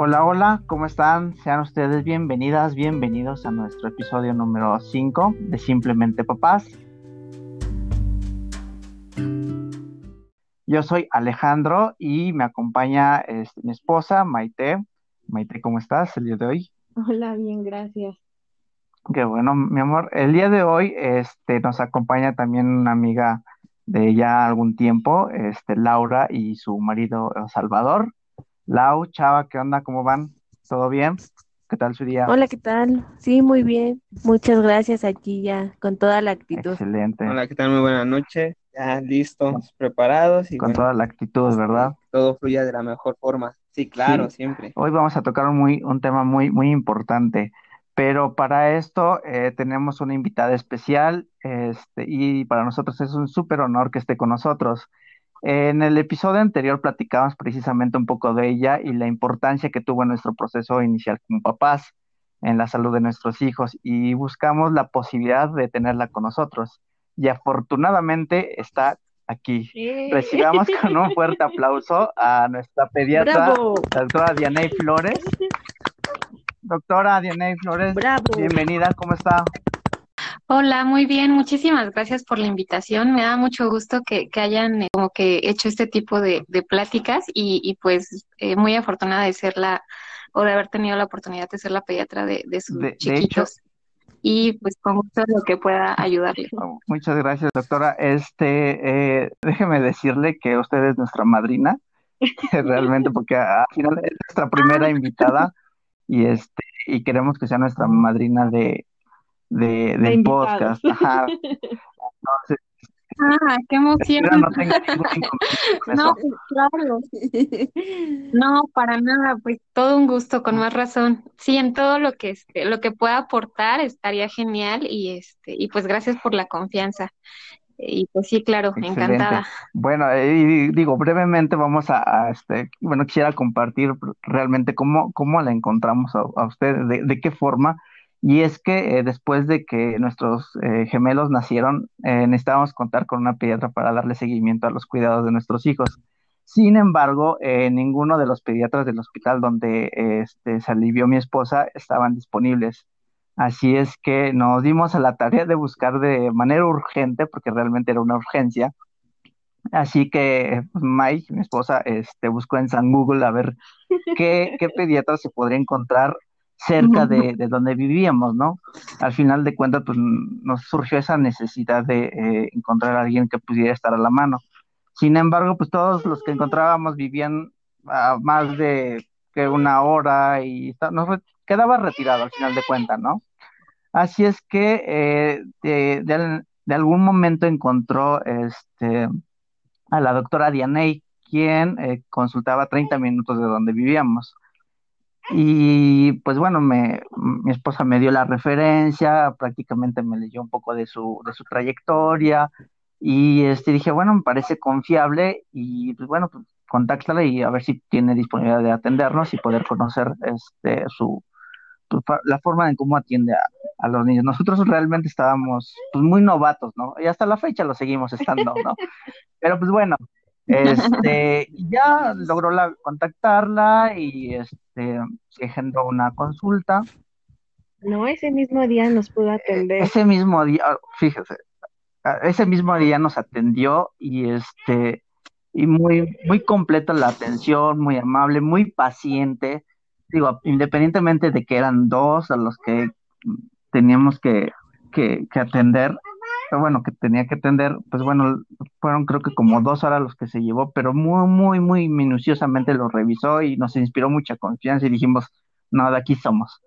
Hola, hola, ¿cómo están? Sean ustedes bienvenidas, bienvenidos a nuestro episodio número 5 de Simplemente Papás. Yo soy Alejandro y me acompaña este, mi esposa Maite. Maite, ¿cómo estás el día de hoy? Hola, bien, gracias. Qué bueno, mi amor. El día de hoy este, nos acompaña también una amiga de ya algún tiempo, este, Laura y su marido Salvador. Lau, Chava, ¿qué onda? ¿Cómo van? ¿Todo bien? ¿Qué tal su día? Hola, ¿qué tal? Sí, muy bien. Muchas gracias aquí ya, con toda la actitud. Excelente. Hola, ¿qué tal? Muy buena noche. Ya listos, preparados y Con bueno, toda la actitud, ¿verdad? todo fluya de la mejor forma. Sí, claro, Sí. siempre. Hoy vamos a tocar un, muy, un tema muy, muy importante, pero para esto eh, tenemos una invitada especial este, y para nosotros es un súper honor que esté con nosotros. En el episodio anterior platicábamos precisamente un poco de ella y la importancia que tuvo en nuestro proceso inicial como papás, en la salud de nuestros hijos y buscamos la posibilidad de tenerla con nosotros. Y afortunadamente está aquí. Recibamos con un fuerte aplauso a nuestra pediatra, ¡Bravo! la doctora Dianey Flores. Doctora Dianey Flores, ¡Bravo! bienvenida, ¿cómo está? Hola, muy bien, muchísimas gracias por la invitación. Me da mucho gusto que, que hayan eh, como que hecho este tipo de, de pláticas y, y pues eh, muy afortunada de ser la, o de haber tenido la oportunidad de ser la pediatra de, de sus De- chiquitos. Y pues con gusto lo que pueda ayudarles. Oh, Muchas gracias, doctora. Este, eh, déjeme decirle que usted es nuestra madrina, realmente, porque al final es nuestra primera invitada y este, y queremos que sea nuestra madrina de, de, del podcast. Ajá. Entonces, Ah, qué emoción. no con No, claro. No, para nada, pues todo un gusto, con más razón. Sí, en todo lo que este, lo que pueda aportar estaría genial y este, y pues gracias por la confianza. Y pues sí, claro, Excelente. encantada. Bueno, eh, y digo, brevemente vamos a, a, este, bueno, quisiera compartir realmente cómo, cómo la encontramos a, a usted, de, de qué forma. Y es que eh, después de que nuestros eh, gemelos nacieron, eh, necesitábamos contar con una pediatra para darle seguimiento a los cuidados de nuestros hijos. Sin embargo, eh, ninguno de los pediatras del hospital donde este, se alivió mi esposa estaban disponibles. Así es que nos dimos a la tarea de buscar de manera urgente, porque realmente era una urgencia. Así que pues, Mike, mi esposa, este, buscó en San Google a ver qué, qué pediatra se podría encontrar cerca de, de donde vivíamos, ¿no? Al final de cuentas, pues nos surgió esa necesidad de eh, encontrar a alguien que pudiera estar a la mano. Sin embargo, pues todos los que encontrábamos vivían a más de que una hora y nos re- quedaba retirado al final de cuentas, ¿no? Así es que eh, de, de algún momento encontró este, a la doctora Dianey, quien eh, consultaba 30 minutos de donde vivíamos. Y pues bueno, me, mi esposa me dio la referencia, prácticamente me leyó un poco de su, de su trayectoria y este, dije, bueno, me parece confiable y pues bueno, pues, contáctala y a ver si tiene disponibilidad de atendernos y poder conocer este, su, pues, la forma en cómo atiende a, a los niños. Nosotros realmente estábamos pues, muy novatos, ¿no? Y hasta la fecha lo seguimos estando, ¿no? Pero pues bueno, este, ya logró la, contactarla y este, se agendó una consulta. No, ese mismo día nos pudo atender. Ese mismo día, fíjese, ese mismo día nos atendió y este, y muy, muy completa la atención, muy amable, muy paciente. Digo, independientemente de que eran dos a los que teníamos que, que, que atender, pero bueno, que tenía que atender, pues bueno, fueron creo que como dos horas los que se llevó, pero muy, muy, muy minuciosamente lo revisó y nos inspiró mucha confianza y dijimos, no, de aquí somos.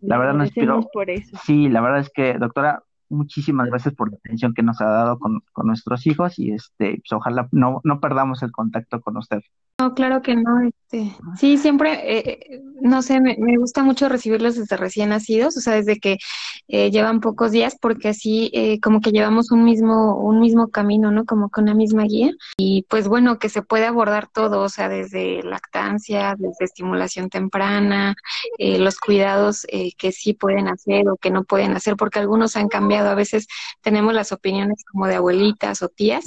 La verdad nos inspiró. por eso. Sí, la verdad es que, doctora, muchísimas gracias por la atención que nos ha dado con, con nuestros hijos y este, pues ojalá no, no perdamos el contacto con usted. No, claro que no, este, sí, siempre, eh, no sé, me, gusta mucho recibirlos desde recién nacidos, o sea, desde que eh, llevan pocos días, porque así eh, como que llevamos un mismo, un mismo camino, ¿no? Como que una misma guía. Y pues bueno, que se puede abordar todo, o sea, desde lactancia, desde estimulación temprana, eh, los cuidados eh, que sí pueden hacer o que no pueden hacer, porque algunos han cambiado, a veces tenemos las opiniones como de abuelitas o tías,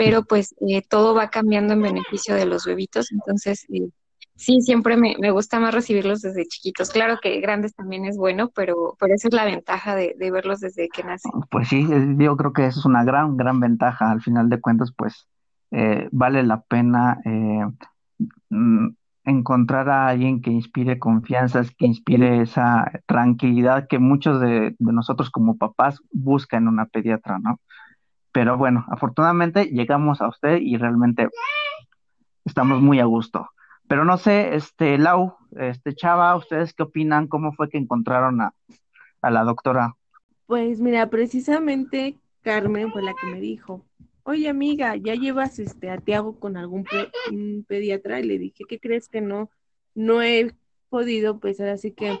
pero pues eh, todo va cambiando en beneficio de los bebitos, entonces eh, sí, siempre me, me, gusta más recibirlos desde chiquitos. Claro que grandes también es bueno, pero, pero esa es la ventaja de, de verlos desde que nacen. Pues sí, yo creo que eso es una gran, gran ventaja. Al final de cuentas, pues eh, vale la pena eh, mm, encontrar a alguien que inspire confianzas, que inspire esa tranquilidad que muchos de, de nosotros como papás buscan en una pediatra, ¿no? Pero bueno, afortunadamente llegamos a usted y realmente estamos muy a gusto. Pero no sé, este, Lau, este, Chava, ¿ustedes qué opinan? ¿Cómo fue que encontraron a, a la doctora? Pues mira, precisamente Carmen fue la que me dijo, oye amiga, ¿ya llevas este a Tiago con algún pediatra? Y le dije, ¿qué crees que no? No he podido, pues ahora sí que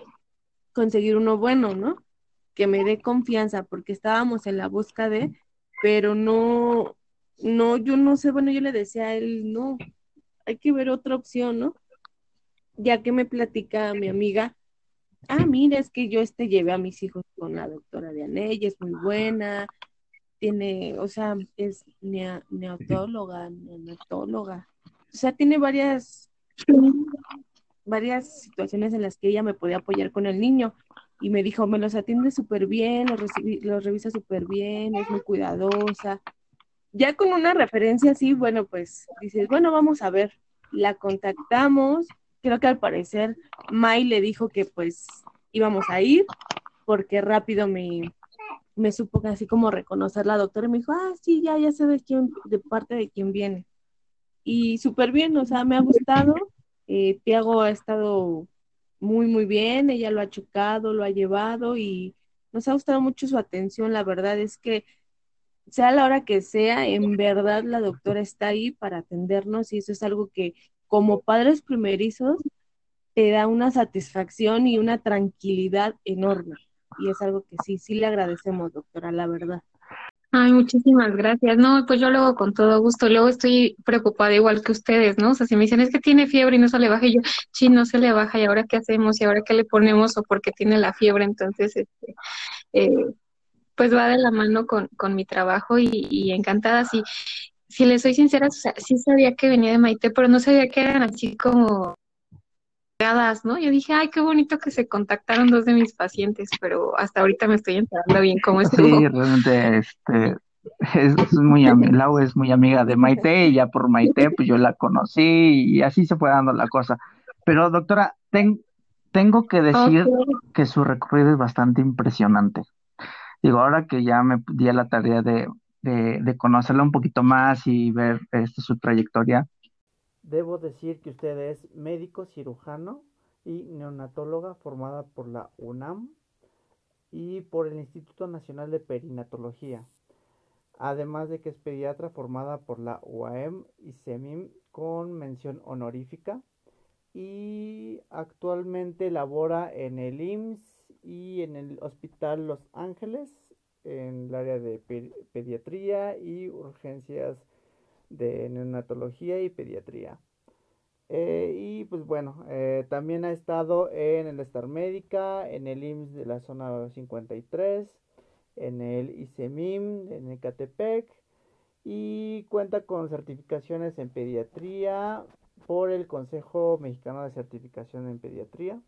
conseguir uno bueno, ¿no? Que me dé confianza, porque estábamos en la busca de, pero no, no, yo no sé, bueno, yo le decía a él, no, hay que ver otra opción, ¿no? Ya que me platica mi amiga, ah, mira, es que yo este llevé a mis hijos con la doctora de ella es muy buena, tiene, o sea, es neotóloga, neonatóloga, o sea, tiene varias, varias situaciones en las que ella me podía apoyar con el niño y me dijo, me los atiende súper bien, los, los revisa súper bien, es muy cuidadosa. Ya con una referencia así, bueno, pues dices, bueno, vamos a ver. La contactamos, creo que al parecer May le dijo que pues íbamos a ir, porque rápido me, me supo así como reconocer la doctora y me dijo, ah, sí, ya, ya sé de quién, de parte de quién viene. Y súper bien, o sea, me ha gustado. Eh, Tiago ha estado muy, muy bien, ella lo ha chocado, lo ha llevado y nos ha gustado mucho su atención. La verdad es que sea la hora que sea, en verdad la doctora está ahí para atendernos y eso es algo que como padres primerizos te da una satisfacción y una tranquilidad enorme. Y es algo que sí, sí le agradecemos, doctora, la verdad. Ay, muchísimas gracias. No, pues yo luego con todo gusto. Luego estoy preocupada igual que ustedes, ¿no? O sea, si me dicen es que tiene fiebre y no se le baja, y yo, sí, no se le baja, ¿y ahora qué hacemos? ¿Y ahora qué le ponemos? O porque tiene la fiebre. Entonces, este, eh, pues va de la mano con, con mi trabajo y, y encantada. Si, si le soy sincera, o sea, sí sabía que venía de Maite, pero no sabía que eran así como ¿no? Yo dije, ay, qué bonito que se contactaron dos de mis pacientes, pero hasta ahorita me estoy enterando bien cómo es. Sí, realmente, este, es muy, Lau es muy amiga de Maite y ya por Maite, pues yo la conocí y así se fue dando la cosa. Pero doctora, tengo que decir que su recorrido es bastante impresionante. Digo, ahora que ya me di a la tarea de, de, conocerla un poquito más y ver este, su trayectoria, Debo decir que usted es médico cirujano y neonatóloga formada por la UNAM y por el Instituto Nacional de Perinatología. Además de que es pediatra formada por la UAM y SEMIM con mención honorífica y actualmente labora en el IMSS y en el Hospital Los Ángeles en el área de pediatría y urgencias de neonatología y pediatría. Eh, y pues bueno, eh, también ha estado en el Star Médica, en el IMSS de la zona 53, en el ICEMIM, en el Catepec y cuenta con certificaciones en pediatría por el Consejo Mexicano de Certificación en Pediatría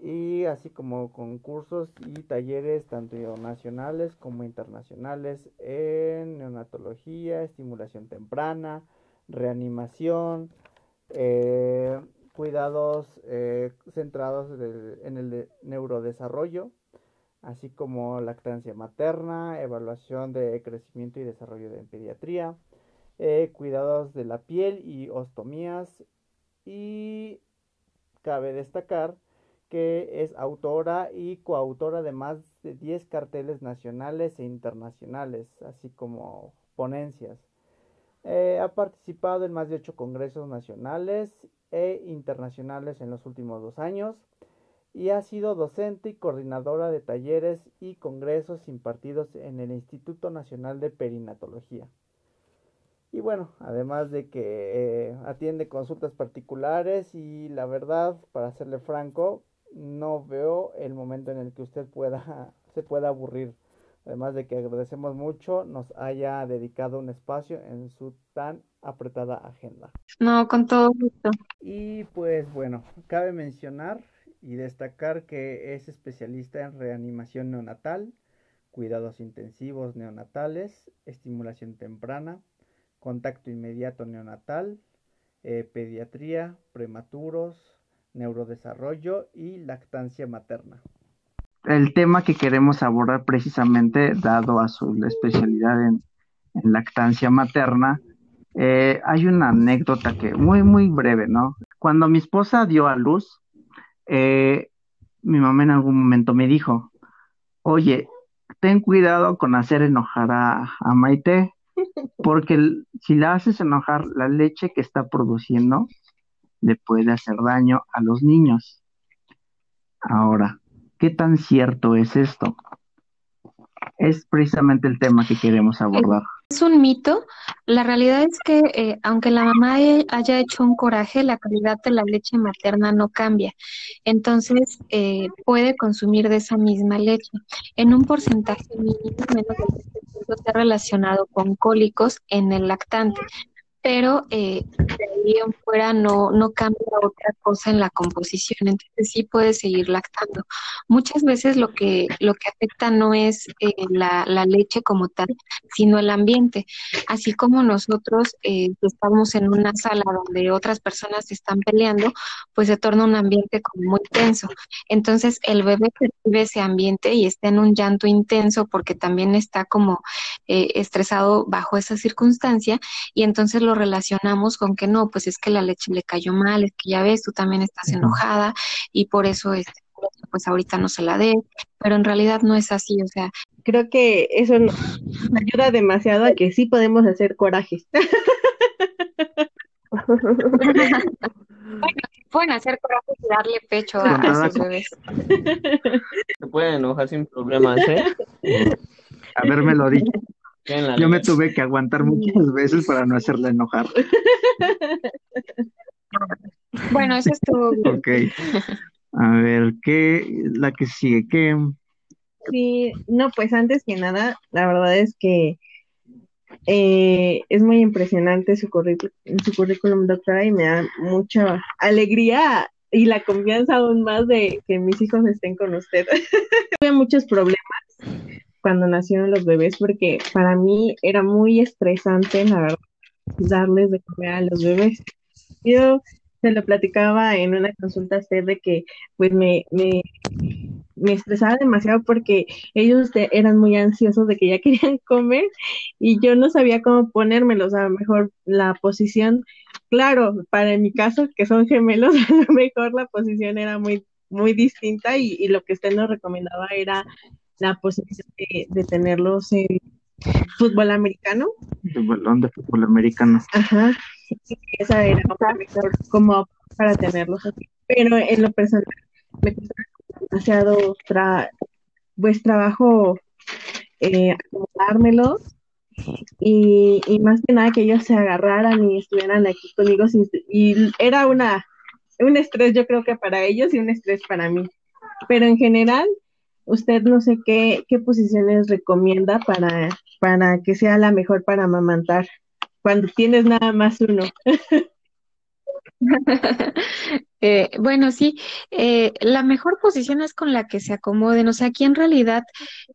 y así como con cursos y talleres tanto nacionales como internacionales en neonatología, estimulación temprana, reanimación, eh, cuidados eh, centrados en el neurodesarrollo, así como lactancia materna, evaluación de crecimiento y desarrollo de pediatría, eh, cuidados de la piel y ostomías y cabe destacar que es autora y coautora de más de 10 carteles nacionales e internacionales, así como ponencias. Eh, ha participado en más de 8 congresos nacionales e internacionales en los últimos dos años y ha sido docente y coordinadora de talleres y congresos impartidos en el Instituto Nacional de Perinatología. Y bueno, además de que eh, atiende consultas particulares y la verdad, para serle franco, no veo el momento en el que usted pueda, se pueda aburrir Además de que agradecemos mucho nos haya dedicado un espacio en su tan apretada agenda. No, con todo gusto. Y pues bueno, cabe mencionar y destacar que es especialista en reanimación neonatal, cuidados intensivos neonatales, estimulación temprana, contacto inmediato neonatal, eh, pediatría, prematuros, neurodesarrollo y lactancia materna. El tema que queremos abordar precisamente, dado a su especialidad en, lactancia materna, eh, hay una anécdota que muy, muy breve, ¿no? Cuando mi esposa dio a luz, eh, mi mamá en algún momento me dijo, oye, ten cuidado con hacer enojar a, a Maite, porque si la haces enojar, la leche que está produciendo le puede hacer daño a los niños. Ahora, ¿qué tan cierto es esto? Es precisamente el tema que queremos abordar. Es un mito. La realidad es que eh, aunque la mamá haya hecho un coraje, la calidad de la leche materna no cambia. Entonces eh, puede consumir de esa misma leche en un porcentaje mínimo menos del 10% está relacionado con cólicos en el lactante pero eh, en fuera no, no cambia otra cosa en la composición, entonces sí puede seguir lactando. Muchas veces lo que, lo que afecta no es eh, la, la, leche como tal, sino el ambiente. Así como nosotros eh, estamos en una sala donde otras personas están peleando, pues se torna un ambiente como muy tenso. Entonces el bebé percibe ese ambiente y está en un llanto intenso porque también está como eh, estresado bajo esa circunstancia y entonces lo relacionamos con que no, pues es que la leche le cayó mal, es que ya ves, tú también estás enojada y por eso este, pues ahorita no se la dé, pero en realidad no es así, o sea. Creo que eso nos ayuda demasiado a que sí podemos hacer corajes. bueno, pueden hacer corajes y darle pecho a, sus bebés. Se pueden enojar sin problemas, ¿eh? lo dicho. Yo me tuve que aguantar muchas veces para no hacerla enojar. Bueno, eso estuvo bien. Ok. A ver, ¿qué? La que sigue, ¿qué? Sí, no, pues antes que nada, la verdad es que eh, es muy impresionante su, currículum, su currículum, doctora, y me da mucha alegría y la confianza aún más de que mis hijos estén con usted. Tuve muchos problemas cuando nacieron los bebés porque para mí era muy estresante, la verdad, darles de comer a los bebés. Yo se lo platicaba en una consulta usted de que pues me, me, me estresaba demasiado porque ellos eran muy ansiosos de que ya querían comer y yo no sabía cómo ponérmelos, a lo mejor la posición, claro, para mi caso que son gemelos, a lo mejor la posición era muy muy distinta y lo que usted nos recomendaba era la posibilidad de, tenerlos en fútbol americano. El balón de fútbol americano. Ajá. esa era mejor como para tenerlos aquí. Pero en lo personal, me costó demasiado pues trabajo eh, acomodármelos y, y, más que nada que ellos se agarraran y estuvieran aquí conmigo y era una un estrés yo creo que para ellos y un estrés para mí pero en general usted no sé qué, qué posiciones recomienda para, para que sea la mejor para amamantar cuando tienes nada más uno. Eh, bueno, sí, eh, la mejor posición es con la que se acomoden. O sea, aquí en realidad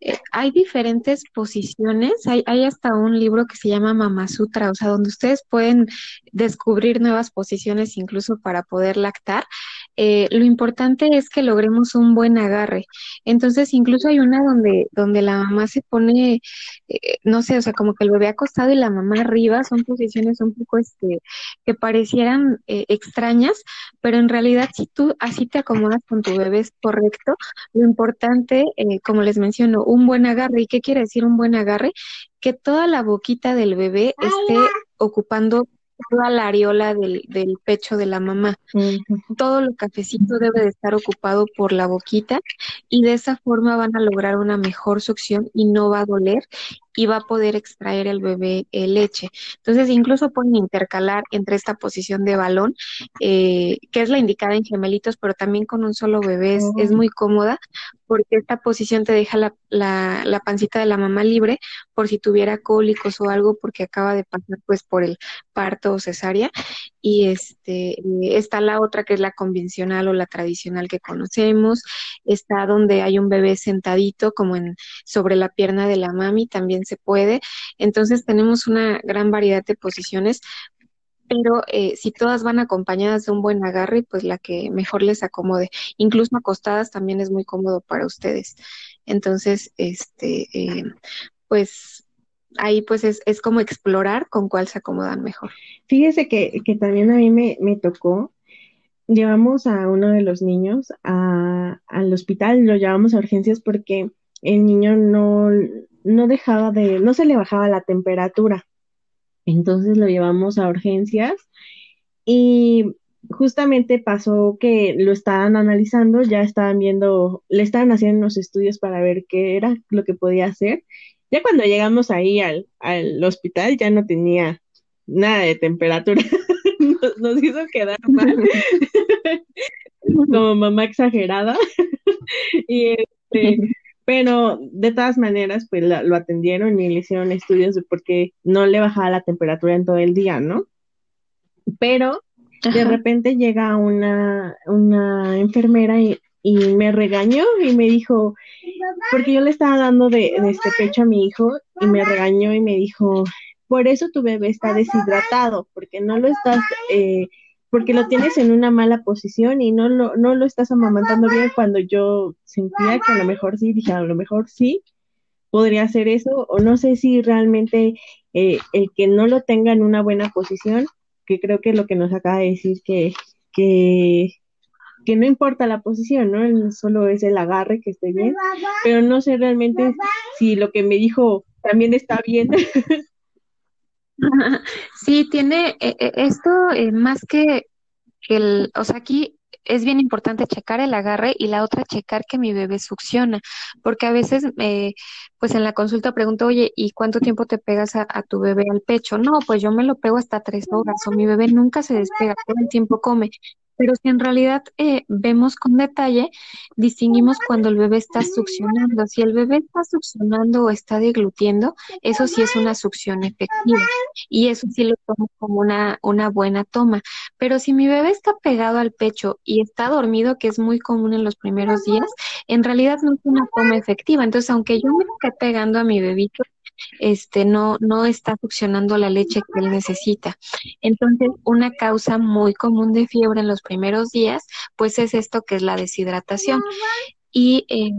eh, hay diferentes posiciones. Hay, hay hasta un libro que se llama Mama Sutra, o sea, donde ustedes pueden descubrir nuevas posiciones incluso para poder lactar. Eh, lo importante es que logremos un buen agarre. Entonces, incluso hay una donde, donde la mamá se pone, eh, no sé, o sea, como que el bebé acostado y la mamá arriba, son posiciones un poco este, que parecieran eh, extrañas, pero en realidad si tú así te acomodas con tu bebé es correcto. Lo importante, como les menciono, un buen agarre. ¿Y qué quiere decir un buen agarre? Que toda la boquita del bebé esté ocupando toda la areola del, del pecho de la mamá. Todo el cafecito debe de estar ocupado por la boquita y de esa forma van a lograr una mejor succión y no va a doler y va a poder extraer el bebé eh, leche. Entonces, incluso pueden intercalar entre esta posición de balón, eh, que es la indicada en gemelitos, pero también con un solo bebé es, es muy cómoda porque esta posición te deja la, la, la, pancita de la mamá libre por si tuviera cólicos o algo porque acaba de pasar pues por el parto o cesárea y este está la otra que es la convencional o la tradicional que conocemos está donde hay un bebé sentadito como en sobre la pierna de la mami también se puede entonces tenemos una gran variedad de posiciones pero eh, si todas van acompañadas de un buen agarre, pues la que mejor les acomode. Incluso acostadas también es muy cómodo para ustedes. Entonces, este, eh, pues ahí pues es, es, como explorar con cuál se acomodan mejor. Fíjese que, que también a mí me, me, tocó, llevamos a uno de los niños al hospital, lo llevamos a urgencias porque el niño no, no dejaba de, no se le bajaba la temperatura. Entonces lo llevamos a urgencias y justamente pasó que lo estaban analizando, ya estaban viendo, le estaban haciendo unos estudios para ver qué era lo que podía hacer. Ya cuando llegamos ahí al, al hospital ya no tenía nada de temperatura. nos, nos, hizo quedar mal. como mamá exagerada. y este, pero de todas maneras, pues lo atendieron y le hicieron estudios de por qué no le bajaba la temperatura en todo el día, ¿no? Pero Ajá. de repente llega una, una enfermera y, y, me regañó y me dijo, porque yo le estaba dando de, este pecho a mi hijo y me regañó y me dijo, por eso tu bebé está deshidratado, porque no lo estás... Eh, porque lo tienes en una mala posición y no lo, no lo estás amamantando bien cuando yo sentía que a lo mejor sí, dije, a lo mejor sí, podría hacer eso, o no sé si realmente eh, el que no lo tenga en una buena posición, que creo que lo que nos acaba de decir, que, que, que no importa la posición, ¿no? Solo es el agarre que esté bien, pero no sé realmente si lo que me dijo también está bien. Sí, tiene eh, esto eh, más que el, o sea, aquí es bien importante checar el agarre y la otra checar que mi bebé succiona, porque a veces, eh, pues en la consulta pregunto, oye, ¿y cuánto tiempo te pegas a, a, tu bebé al pecho? No, pues yo me lo pego hasta tres horas, o mi bebé nunca se despega, todo el tiempo come. Pero si en realidad eh, vemos con detalle, distinguimos cuando el bebé está succionando. Si el bebé está succionando o está deglutiendo, eso sí es una succión efectiva. Y eso sí lo tomo como una, una buena toma. Pero si mi bebé está pegado al pecho y está dormido, que es muy común en los primeros días, en realidad no es una toma efectiva. Entonces, aunque yo me esté pegando a mi bebito, este no, no está succionando la leche que él necesita. Entonces, una causa muy común de fiebre en los primeros días, pues es esto que es la deshidratación. Y, eh,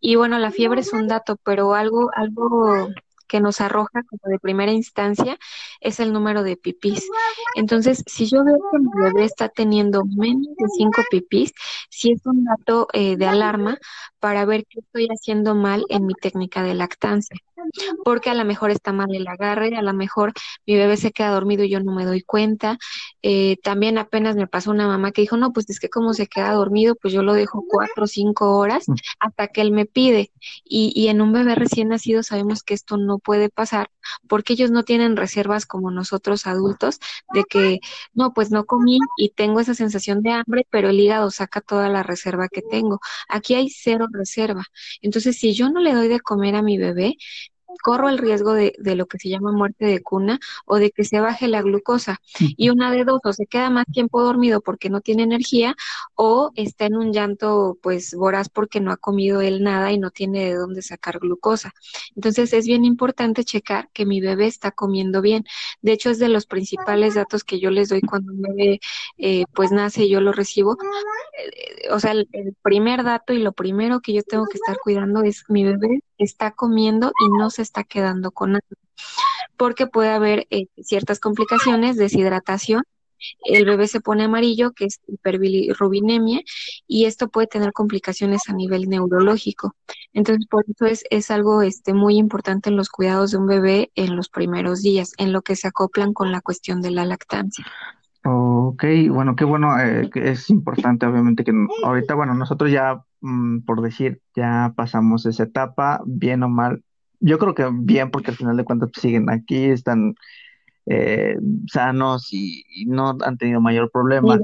y bueno, la fiebre es un dato, pero algo, algo que nos arroja como de primera instancia es el número de pipís. Entonces, si yo veo que mi bebé está teniendo menos de cinco pipís, sí es un dato eh, de alarma para ver qué estoy haciendo mal en mi técnica de lactancia. Porque a lo mejor está mal el agarre, a lo mejor mi bebé se queda dormido y yo no me doy cuenta. Eh, también apenas me pasó una mamá que dijo, no, pues es que como se queda dormido, pues yo lo dejo cuatro o cinco horas hasta que él me pide. Y, y en un bebé recién nacido sabemos que esto no puede pasar porque ellos no tienen reservas como nosotros adultos de que, no, pues no comí y tengo esa sensación de hambre, pero el hígado saca toda la reserva que tengo. Aquí hay cero reserva. Entonces, si yo no le doy de comer a mi bebé, corro el riesgo de, de, lo que se llama muerte de cuna o de que se baje la glucosa. Y una de dos, o se queda más tiempo dormido porque no tiene energía o está en un llanto pues voraz porque no ha comido él nada y no tiene de dónde sacar glucosa. Entonces es bien importante checar que mi bebé está comiendo bien. De hecho es de los principales datos que yo les doy cuando un bebé eh, pues nace y yo lo recibo. Eh, o sea, el, el primer dato y lo primero que yo tengo que estar cuidando es mi bebé está comiendo y no se está quedando con nada, porque puede haber eh, ciertas complicaciones, deshidratación, el bebé se pone amarillo, que es hiperbilirrubinemia, y esto puede tener complicaciones a nivel neurológico. Entonces, por eso es, es algo este, muy importante en los cuidados de un bebé en los primeros días, en lo que se acoplan con la cuestión de la lactancia. Ok, bueno, qué bueno, eh, es importante obviamente que ahorita, bueno, nosotros ya, mm, por decir, ya pasamos esa etapa, bien o mal, yo creo que bien, porque al final de cuentas pues, siguen aquí, están eh, sanos y, y no han tenido mayor problema.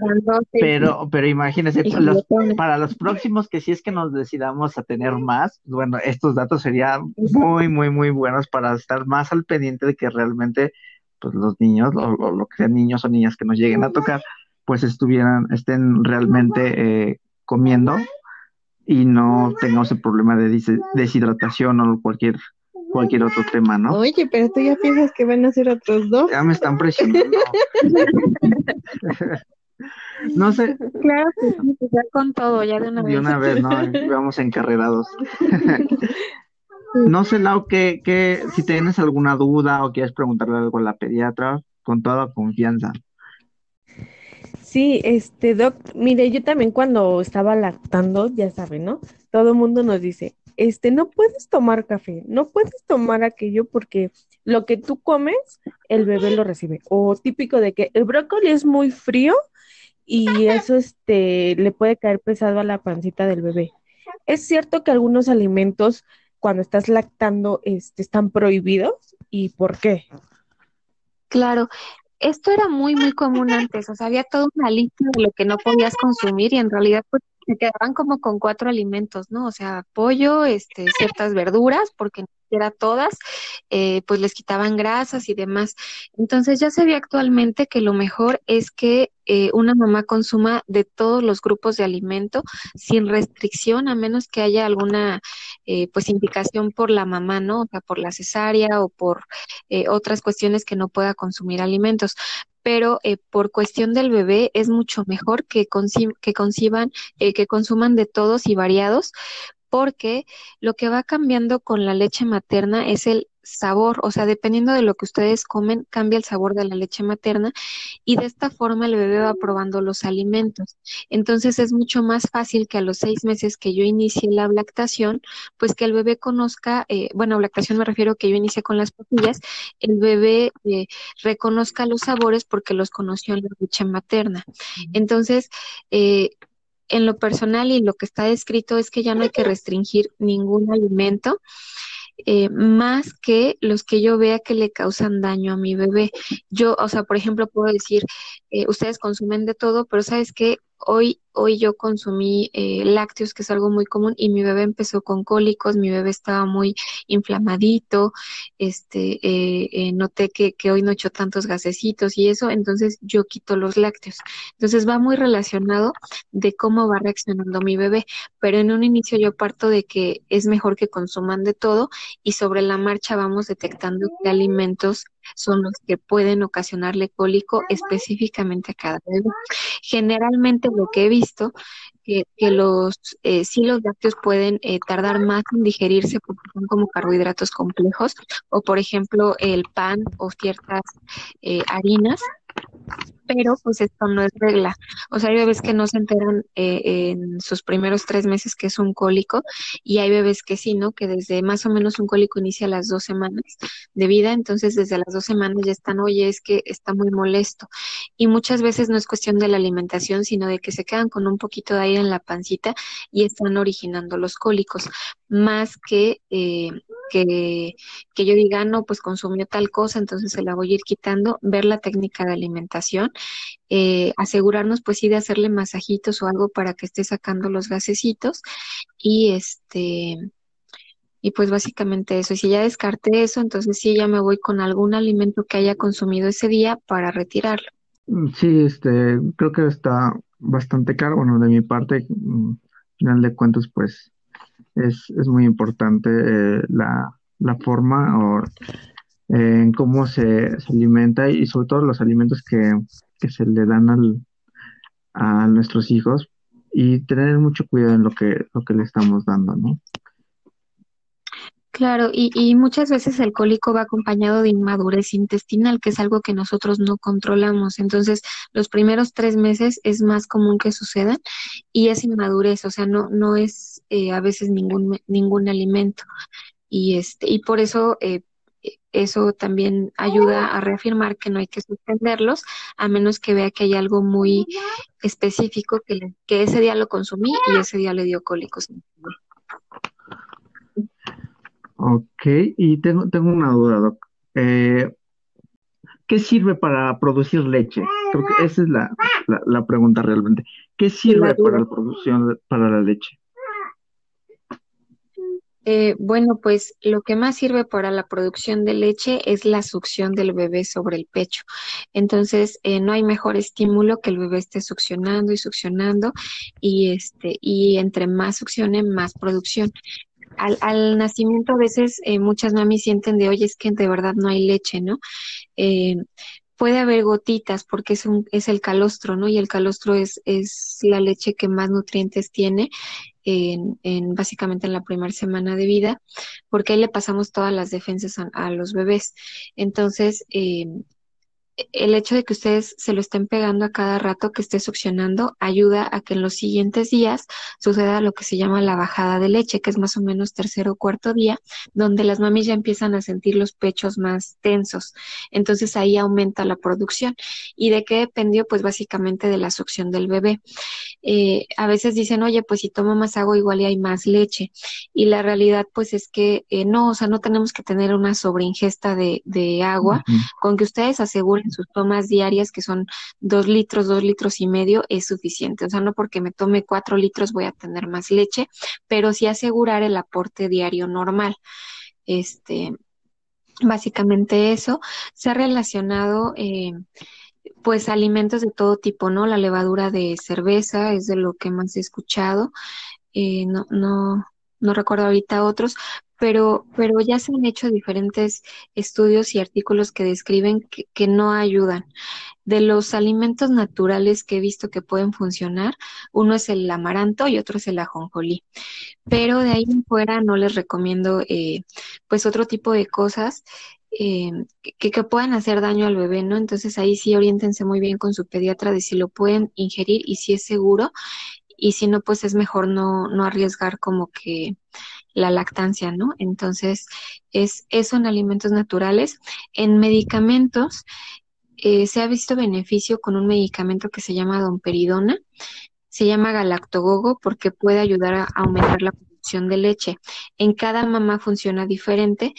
Sí, Pero, pero imagínense, los- para los próximos que si es que nos decidamos a tener más, bueno, estos datos serían muy, muy, muy buenos para estar más al pendiente de que realmente, pues los niños, o, o lo que sean niños o niñas que nos lleguen a tocar, pues estuvieran, estén realmente eh, comiendo y no tengamos el problema de deshidratación o cualquier, cualquier otro tema, ¿no? Oye, pero tú ya piensas que van a ser otros dos. Ya me están presionando. No sé, Claro que sí, pues ya con todo, ya de una De vez. una vez, ¿no? Vamos encarrerados. No sé, Lau, que, que si tienes alguna duda o quieres preguntarle algo a la pediatra, con toda confianza. Sí, este, doc, mire, yo también cuando estaba lactando, ya sabe, ¿no? Todo el mundo nos dice, este, no puedes tomar café, no puedes tomar aquello porque lo que tú comes, el bebé lo recibe. O típico de que el brócoli es muy frío y eso, este, le puede caer pesado a la pancita del bebé. Es cierto que algunos alimentos, cuando estás lactando, este, están prohibidos. ¿Y por qué? Claro, esto era muy, muy común antes, o sea, había toda una lista de lo que no podías consumir y en realidad pues se quedaban como con cuatro alimentos, ¿no? O sea, pollo, este, ciertas verduras, porque no era todas, eh, pues les quitaban grasas y demás. Entonces ya se ve actualmente que lo mejor es que eh, una mamá consuma de todos los grupos de alimento sin restricción, a menos que haya alguna eh, pues indicación por la mamá, ¿no? O sea, por la cesárea o por eh, otras cuestiones que no pueda consumir alimentos. Pero eh, por cuestión del bebé es mucho mejor que, que conciban, eh, que consuman de todos y variados, porque lo que va cambiando con la leche materna es el sabor, o sea, dependiendo de lo que ustedes comen, cambia el sabor de la leche materna y de esta forma el bebé va probando los alimentos. Entonces es mucho más fácil que a los seis meses que yo inicie la lactación, pues que el bebé conozca, eh, bueno, lactación me refiero que yo inicie con las papillas, el bebé eh, reconozca los sabores porque los conoció en la leche materna. Entonces, eh, en lo personal y lo que está descrito es que ya no hay que restringir ningún alimento eh, más que los que yo vea que le causan daño a mi bebé. Yo, o sea, por ejemplo, puedo decir, eh, ustedes consumen de todo, pero ¿sabes qué? Hoy, hoy yo consumí eh, lácteos, que es algo muy común, y mi bebé empezó con cólicos, mi bebé estaba muy inflamadito, este, eh, eh, noté que, que hoy no echó tantos gasecitos y eso, entonces yo quito los lácteos. Entonces va muy relacionado de cómo va reaccionando mi bebé, pero en un inicio yo parto de que es mejor que consuman de todo y sobre la marcha vamos detectando qué alimentos son los que pueden ocasionarle cólico específicamente a cada bebé. Generalmente lo que he visto que, los eh, sí los lácteos pueden eh, tardar más en digerirse porque son como carbohidratos complejos o por ejemplo el pan o ciertas eh, harinas pero pues esto no es regla. O sea, hay bebés que no se enteran eh, en sus primeros tres meses que es un cólico y hay bebés que sí, ¿no? Que desde más o menos un cólico inicia las dos semanas de vida, entonces desde las dos semanas ya están, oye, es que está muy molesto. Y muchas veces no es cuestión de la alimentación, sino de que se quedan con un poquito de aire en la pancita y están originando los cólicos, más que, eh, que, que yo diga, no, pues consumió tal cosa, entonces se la voy a ir quitando, ver la técnica de alimentación eh, asegurarnos pues sí de hacerle masajitos o algo para que esté sacando los gasecitos. Y este y pues básicamente eso. Y si ya descarté eso entonces sí ya me voy con algún alimento que haya consumido ese día para retirarlo. Sí, este, creo que está bastante claro. Bueno, de mi parte, mm, al final de cuentas, pues es, es muy importante eh, la, la forma o eh, en cómo se, se alimenta y sobre todo los alimentos que, que se le dan al, a nuestros hijos y tener mucho cuidado en lo que, lo que le estamos dando, ¿no? Claro, y, y muchas veces el cólico va acompañado de inmadurez intestinal, que es algo que nosotros no controlamos. Entonces, los primeros tres meses es más común que sucedan y es inmadurez, o sea, no, no es eh, a veces ningún, ningún alimento. Y, este, y por eso eh, eso también ayuda a reafirmar que no hay que suspenderlos, a menos que vea que hay algo muy específico que, le- que ese día lo consumí y ese día le dio cólicos. Ok, y tengo, tengo una duda, Doc. Eh, ¿qué sirve para producir leche? Creo que esa es la, la, la pregunta realmente. ¿Qué sirve para la producción, de- para la leche? Eh, bueno, pues lo que más sirve para la producción de leche es la succión del bebé sobre el pecho. Entonces, eh, no hay mejor estímulo que el bebé esté succionando y succionando y este y entre más succione, más producción. Al, al nacimiento a veces eh, muchas mamis sienten de, oye, es que de verdad no hay leche, ¿no? Eh, puede haber gotitas porque es un, es el calostro, ¿no? Y el calostro es, es la leche que más nutrientes tiene en, en básicamente en la primera semana de vida, porque ahí le pasamos todas las defensas a, los bebés. Entonces, eh, el hecho de que ustedes se lo estén pegando a cada rato que esté succionando ayuda a que en los siguientes días suceda lo que se llama la bajada de leche, que es más o menos tercer o cuarto día, donde las mamis ya empiezan a sentir los pechos más tensos. Entonces ahí aumenta la producción. ¿Y de qué dependió? Pues básicamente de la succión del bebé. Eh, a veces dicen, oye, pues si tomo más agua igual y hay más leche. Y la realidad pues es que eh, no, o sea, no tenemos que tener una sobreingesta de, de agua con que ustedes aseguren sus tomas diarias, que son dos litros, dos litros y medio, es suficiente. O sea, no porque me tome cuatro litros voy a tener más leche, pero sí asegurar el aporte diario normal. Este, básicamente eso se ha relacionado, eh, pues, alimentos de todo tipo, ¿no? La levadura de cerveza es de lo que más he escuchado. Eh, no, no, no recuerdo ahorita otros, pero, pero ya se han hecho diferentes estudios y artículos que describen que, que no ayudan. De los alimentos naturales que he visto que pueden funcionar, uno es el amaranto y otro es el ajonjolí. Pero de ahí en fuera no les recomiendo eh, pues otro tipo de cosas eh, que, que puedan hacer daño al bebé, ¿no? Entonces ahí sí oriéntense muy bien con su pediatra de si lo pueden ingerir y si es seguro y si no, pues es mejor no, no arriesgar como que la lactancia, ¿no? Entonces, es eso en alimentos naturales. En medicamentos, eh, se ha visto beneficio con un medicamento que se llama domperidona, se llama galactogogo porque puede ayudar a aumentar la producción de leche. En cada mamá funciona diferente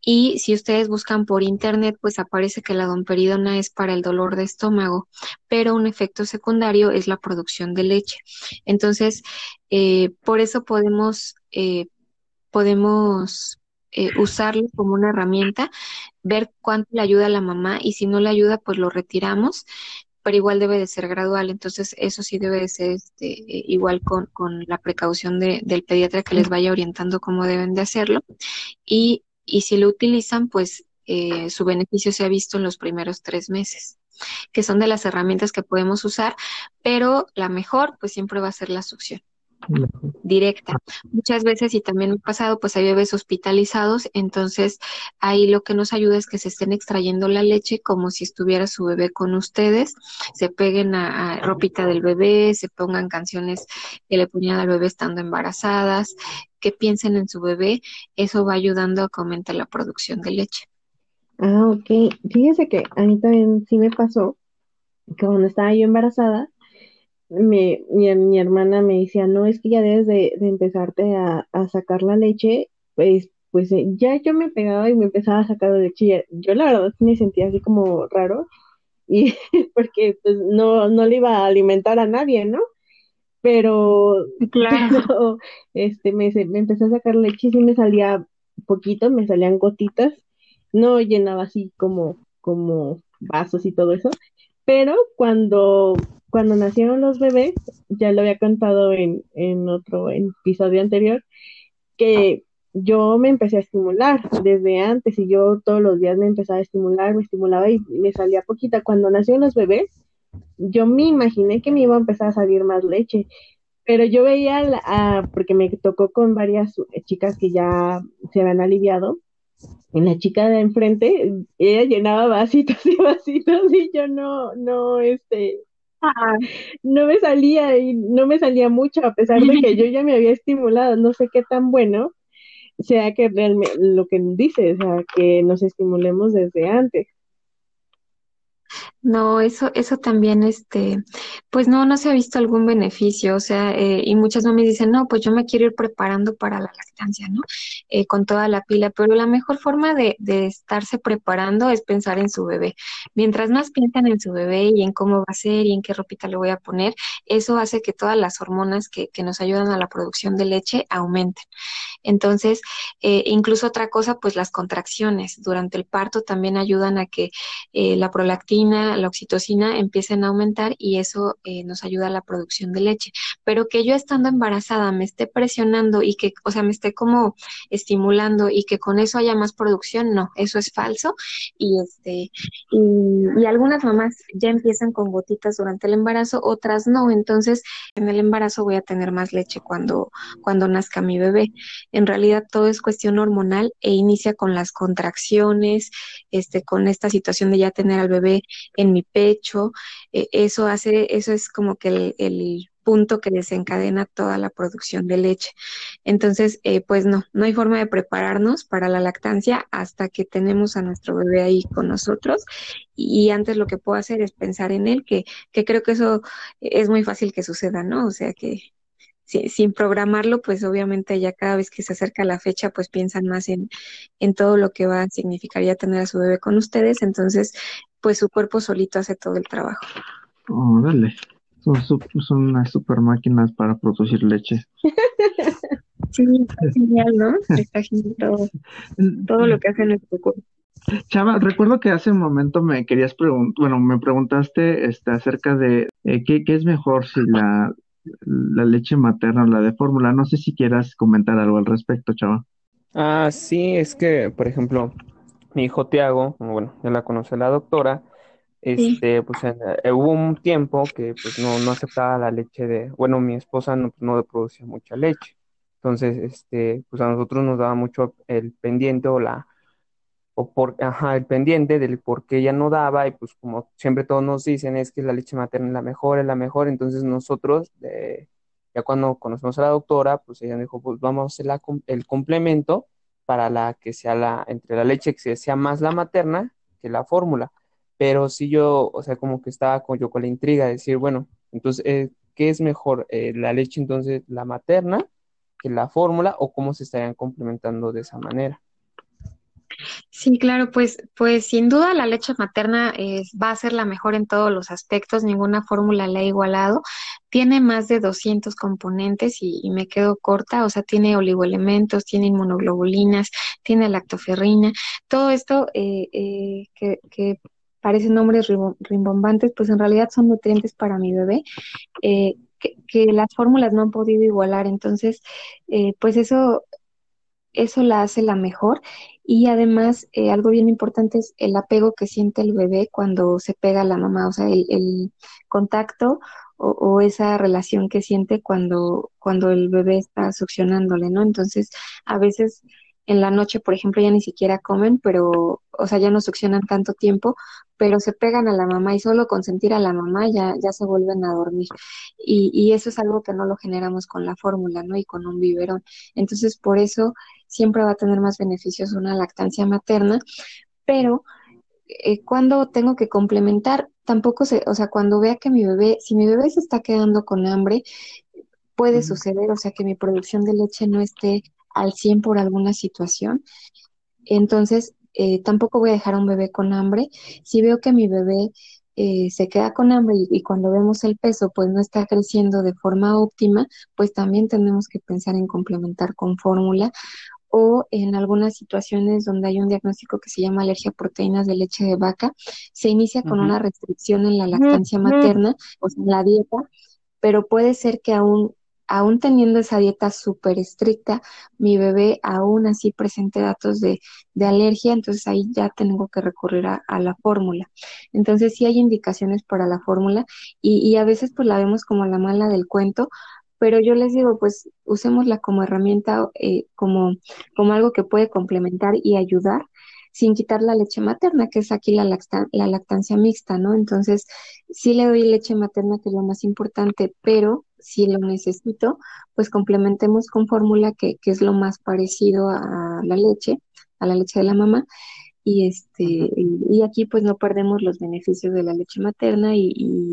y si ustedes buscan por internet, pues aparece que la domperidona es para el dolor de estómago, pero un efecto secundario es la producción de leche. Entonces, eh, por eso podemos, eh, podemos eh, usarlo como una herramienta, ver cuánto le ayuda a la mamá y si no le ayuda, pues lo retiramos, pero igual debe de ser gradual. Entonces, eso sí debe de ser este, eh, igual con, con la precaución de, del pediatra que les vaya orientando cómo deben de hacerlo. Y, y si lo utilizan, pues eh, su beneficio se ha visto en los primeros tres meses, que son de las herramientas que podemos usar, pero la mejor, pues siempre va a ser la succión directa. Muchas veces, y también ha pasado, pues hay bebés hospitalizados, entonces ahí lo que nos ayuda es que se estén extrayendo la leche como si estuviera su bebé con ustedes, se peguen a, a ropita del bebé, se pongan canciones que le ponían al bebé estando embarazadas, que piensen en su bebé, eso va ayudando a que aumente la producción de leche. Ah, ok. Fíjese que a mí también sí me pasó que cuando estaba yo embarazada, me, mi, mi hermana me decía, no, es que ya debes de, de empezarte a, a sacar la leche, pues, pues eh, ya yo me pegaba y me empezaba a sacar la leche. y Yo la verdad me sentía así como raro, y porque pues no, no le iba a alimentar a nadie, ¿no? Pero, Claro. pero este, me, me empecé a sacar leche y sí me salía poquito, me salían gotitas, no llenaba así como, como vasos y todo eso, pero cuando, cuando nacieron los bebés, ya lo había contado en, en otro episodio anterior, que yo me empecé a estimular desde antes y yo todos los días me empezaba a estimular, me estimulaba y me salía poquita. Cuando nacieron los bebés, yo me imaginé que me iba a empezar a salir más leche, pero yo veía, la- a- porque me tocó con varias chicas que ya se habían aliviado, y la chica de enfrente, ella llenaba vasitos y vasitos y yo no, no, este, no me salía y no me salía mucho a pesar de que yo ya me había estimulado, no sé qué tan bueno sea que realmente lo que dice, o sea, que nos estimulemos desde antes. No, eso, eso también, este, pues no, no se ha visto algún beneficio, o sea, eh, y muchas mamás dicen, no, pues yo me quiero ir preparando para la lactancia, ¿no? Eh, con toda la pila, pero la mejor forma de, de estarse preparando es pensar en su bebé. Mientras más piensan en su bebé y en cómo va a ser y en qué ropita le voy a poner, eso hace que todas las hormonas que, que nos ayudan a la producción de leche aumenten. Entonces, eh, incluso otra cosa, pues las contracciones durante el parto también ayudan a que eh, la prolactina, la oxitocina empiecen a aumentar y eso eh, nos ayuda a la producción de leche. Pero que yo estando embarazada me esté presionando y que, o sea, me esté como estimulando y que con eso haya más producción, no, eso es falso. Y este, y, y algunas mamás ya empiezan con gotitas durante el embarazo, otras no. Entonces, en el embarazo voy a tener más leche cuando, cuando nazca mi bebé. En realidad todo es cuestión hormonal e inicia con las contracciones, este, con esta situación de ya tener al bebé en mi pecho. Eh, eso hace, eso es como que el, punto que desencadena toda la producción de leche. Entonces, eh, pues no, no hay forma de prepararnos para la lactancia hasta que tenemos a nuestro bebé ahí con nosotros. Y antes lo que puedo hacer es pensar en él, que, que creo que eso es muy fácil que suceda, ¿no? O sea, que, si- sin programarlo, pues obviamente ya cada vez que se acerca la fecha, pues piensan más en, en todo lo que va a significar ya tener a su bebé con ustedes, entonces pues su cuerpo solito hace todo el trabajo. Órale. Son, son unas super máquinas para producir leche. Sí, está genial, ¿no? Está genial todo, todo lo que hace nuestro cuerpo. Chava, recuerdo que hace un momento me querías preguntar, bueno, me preguntaste este, acerca de eh, qué, qué es mejor si la, la leche materna o la de fórmula. No sé si quieras comentar algo al respecto, Chava. Ah, sí, es que, por ejemplo, mi hijo Tiago, bueno, ya la conoce la doctora, Sí, este, pues en- eh, hubo un tiempo que pues no, no aceptaba la leche de, bueno, mi esposa no, no producía mucha leche. Entonces, este, pues a nosotros nos daba mucho el pendiente o la, o por, ajá, el pendiente del por qué ella no daba, y pues como siempre todos nos dicen es que la leche materna es la mejor, es la mejor, entonces nosotros, eh, ya cuando conocimos a la doctora, pues ella dijo, pues vamos a hacer el complemento para la que sea la, entre la leche que sea más la materna que la fórmula. Pero sí yo, o sea, como que estaba con, yo con la intriga de decir, bueno, entonces, eh, ¿qué es mejor? Eh, ¿la leche entonces la materna que la fórmula o cómo se estarían complementando de esa manera? Sí, claro, pues, pues sin duda la leche materna va a ser la mejor en todos los aspectos, ninguna fórmula la ha igualado. Tiene más de 200 componentes y, me quedo corta, o sea, tiene oligoelementos, tiene inmunoglobulinas, tiene lactoferrina, todo esto eh, eh, que, que parecen nombres rimbombantes, pues en realidad son nutrientes para mi bebé, eh, que, las fórmulas no han podido igualar, entonces, pues eso eso la hace la mejor. Y además, eh, algo bien importante es el apego que siente el bebé cuando se pega a la mamá, o sea, el, el contacto o, o esa relación que siente cuando, cuando el bebé está succionándole, ¿no? Entonces, a veces en la noche, por ejemplo, ya ni siquiera comen, pero, o sea, ya no succionan tanto tiempo, pero se pegan a la mamá y solo con sentir a la mamá ya, ya se vuelven a dormir. Y, y eso es algo que no lo generamos con la fórmula, ¿no? Y con un biberón. Entonces, por eso siempre va a tener más beneficios una lactancia materna, pero eh, cuando tengo que complementar, tampoco se, o sea, cuando vea que mi bebé, si mi bebé se está quedando con hambre, puede suceder, o sea, que mi producción de leche no esté al 100 por alguna situación, entonces eh, tampoco voy a dejar a un bebé con hambre. Si veo que mi bebé eh, se queda con hambre y, y cuando vemos el peso pues no está creciendo de forma óptima, pues también tenemos que pensar en complementar con fórmula o en algunas situaciones donde hay un diagnóstico que se llama alergia a proteínas de leche de vaca, se inicia con una restricción en la lactancia materna, o sea, en la dieta, pero puede ser que aún, aún teniendo esa dieta súper estricta, mi bebé aún así presente datos de, de alergia, entonces ahí ya tengo que recurrir a, la fórmula. Entonces sí hay indicaciones para la fórmula y, y a veces pues la vemos como la mala del cuento, pero yo les digo, pues usémosla como herramienta, eh, como, como algo que puede complementar y ayudar sin quitar la leche materna, que es aquí la, lacta- la lactancia mixta, ¿no? Entonces, sí le doy leche materna, que es lo más importante, pero si lo necesito, pues complementemos con fórmula, que, que es lo más parecido a la leche, a la leche de la mamá, y este y, aquí pues no perdemos los beneficios de la leche materna y,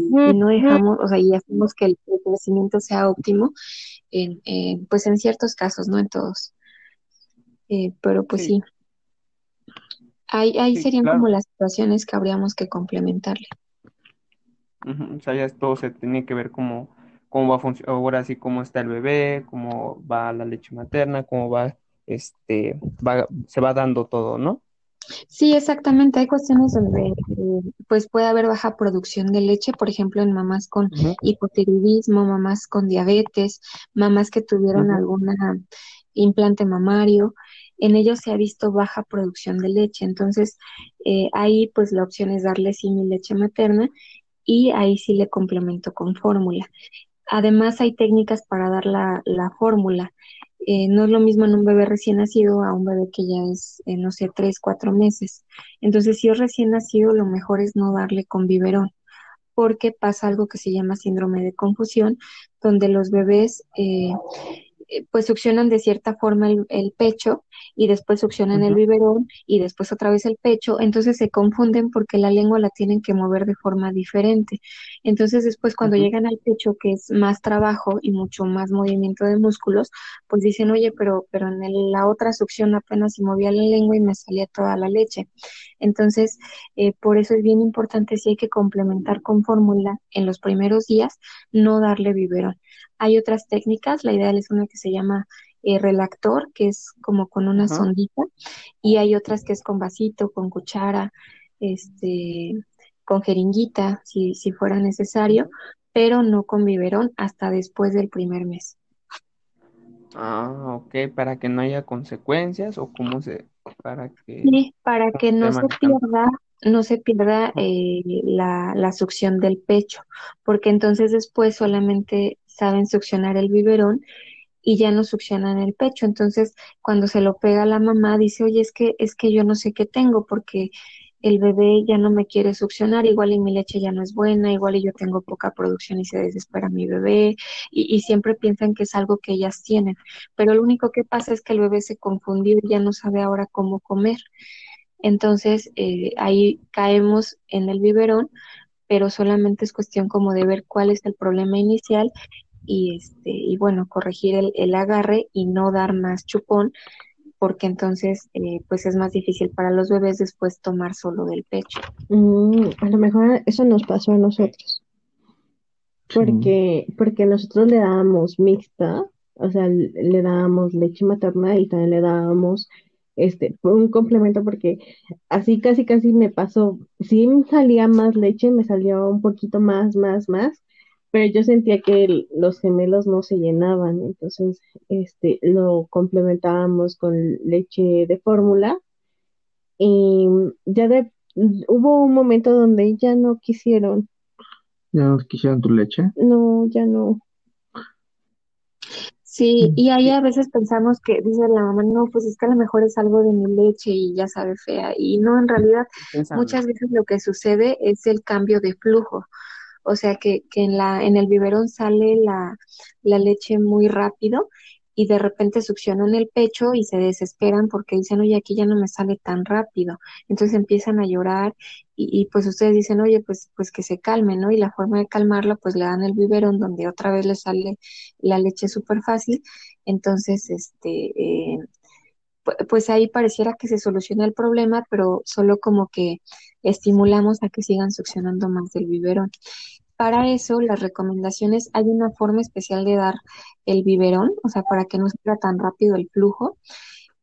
no dejamos, o sea, y hacemos que el, crecimiento sea óptimo en, pues en ciertos casos, no en todos. Eh, pero pues sí. Ahí, ahí serían como las situaciones que habríamos que complementarle. O sea, ya todo se tiene que ver cómo, cómo va a funcionar, ahora sí, cómo está el bebé, cómo va la leche materna, cómo va, este, va, se va dando todo, ¿no? Sí, exactamente. Hay cuestiones donde eh, pues puede haber baja producción de leche, por ejemplo, en mamás con hipotiroidismo, mamás con diabetes, mamás que tuvieron algún implante mamario. En ellos se ha visto baja producción de leche. Entonces, eh, ahí pues la opción es darle sí mi leche materna y ahí sí le complemento con fórmula. Además, hay técnicas para dar la, la fórmula. Eh, no es lo mismo en un bebé recién nacido a un bebé que ya es, eh, no sé, tres, cuatro meses. Entonces, si es recién nacido, lo mejor es no darle con biberón, porque pasa algo que se llama síndrome de confusión, donde los bebés pues succionan de cierta forma el, pecho y después succionan el biberón y después otra vez el pecho, entonces se confunden porque la lengua la tienen que mover de forma diferente. Entonces después cuando llegan al pecho, que es más trabajo y mucho más movimiento de músculos, pues dicen, oye, pero, pero en la otra succión apenas se movía la lengua y me salía toda la leche. Entonces, eh, por eso es bien importante si hay que complementar con fórmula en los primeros días, no darle biberón. Hay otras técnicas, la ideal es una que se llama eh, relactor, que es como con una sondita, y hay otras que es con vasito, con cuchara, este, con jeringuita, si, si fuera necesario, pero no con biberón hasta después del primer mes. Ah, ok, para que no haya consecuencias o cómo se, para que... Sí, para que no se pierda no se pierda eh, la, la, succión del pecho, porque entonces después solamente saben succionar el biberón y ya no succionan el pecho. Entonces, cuando se lo pega la mamá, dice, oye, es que, es que yo no sé qué tengo porque el bebé ya no me quiere succionar, igual y mi leche ya no es buena, igual y yo tengo poca producción y se desespera mi bebé, y, y, siempre piensan que es algo que ellas tienen, pero lo único que pasa es que el bebé se confundió y ya no sabe ahora cómo comer. Entonces eh, ahí caemos en el biberón, pero solamente es cuestión como de ver cuál es el problema inicial y este y bueno corregir el, el agarre y no dar más chupón porque entonces eh, pues es más difícil para los bebés después tomar solo del pecho. Mm, a lo mejor eso nos pasó a nosotros. Porque, porque nosotros le dábamos mixta, o sea, le dábamos leche materna y también le dábamos este, fue un complemento porque así casi casi me pasó, sí salía más leche, me salió un poquito más, más, más, pero yo sentía que los gemelos no se llenaban, entonces este, lo complementábamos con leche de fórmula y ya de, hubo un momento donde ya no quisieron. ¿Ya no quisieron tu leche? No, ya no. Sí, y ahí a veces pensamos que, dice la mamá, no, pues es que a lo mejor es algo de mi leche y ya sabe fea. Y no, en realidad, muchas veces lo que sucede es el cambio de flujo. O sea, que, que en, la, en el biberón sale la, la leche muy rápido y de repente succionan el pecho y se desesperan porque dicen, oye, aquí ya no me sale tan rápido. Entonces empiezan a llorar y, pues ustedes dicen, oye, pues, pues que se calme, ¿no? Y la forma de calmarla, pues le dan el biberón donde otra vez le sale la leche súper fácil. Entonces, este, eh, pues ahí pareciera que se soluciona el problema, pero solo como que estimulamos a que sigan succionando más del biberón. Para eso, las recomendaciones, hay una forma especial de dar el biberón, o sea, para que no sea tan rápido el flujo,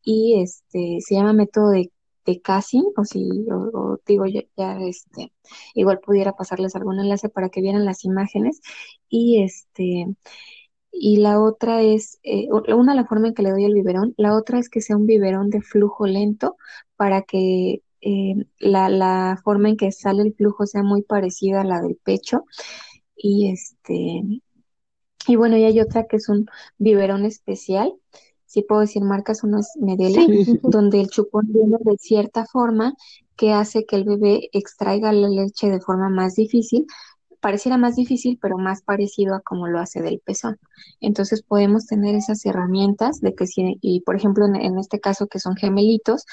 y este se llama método de, de casing, o si, o, digo, ya, este, igual pudiera pasarles algún enlace para que vieran las imágenes, y este, y la otra es, eh, una la forma en que le doy el biberón, la otra es que sea un biberón de flujo lento para que eh, la, la, forma en que sale el flujo sea muy parecida a la del pecho. Y este, y bueno, y hay otra que es un biberón especial, si puedo decir marcas, uno es Medela, donde el chupón viene de cierta forma que hace que el bebé extraiga la leche de forma más difícil, pareciera más difícil, pero más parecido a como lo hace del pezón. Entonces podemos tener esas herramientas de que si, y por ejemplo en, en este caso que son gemelitos,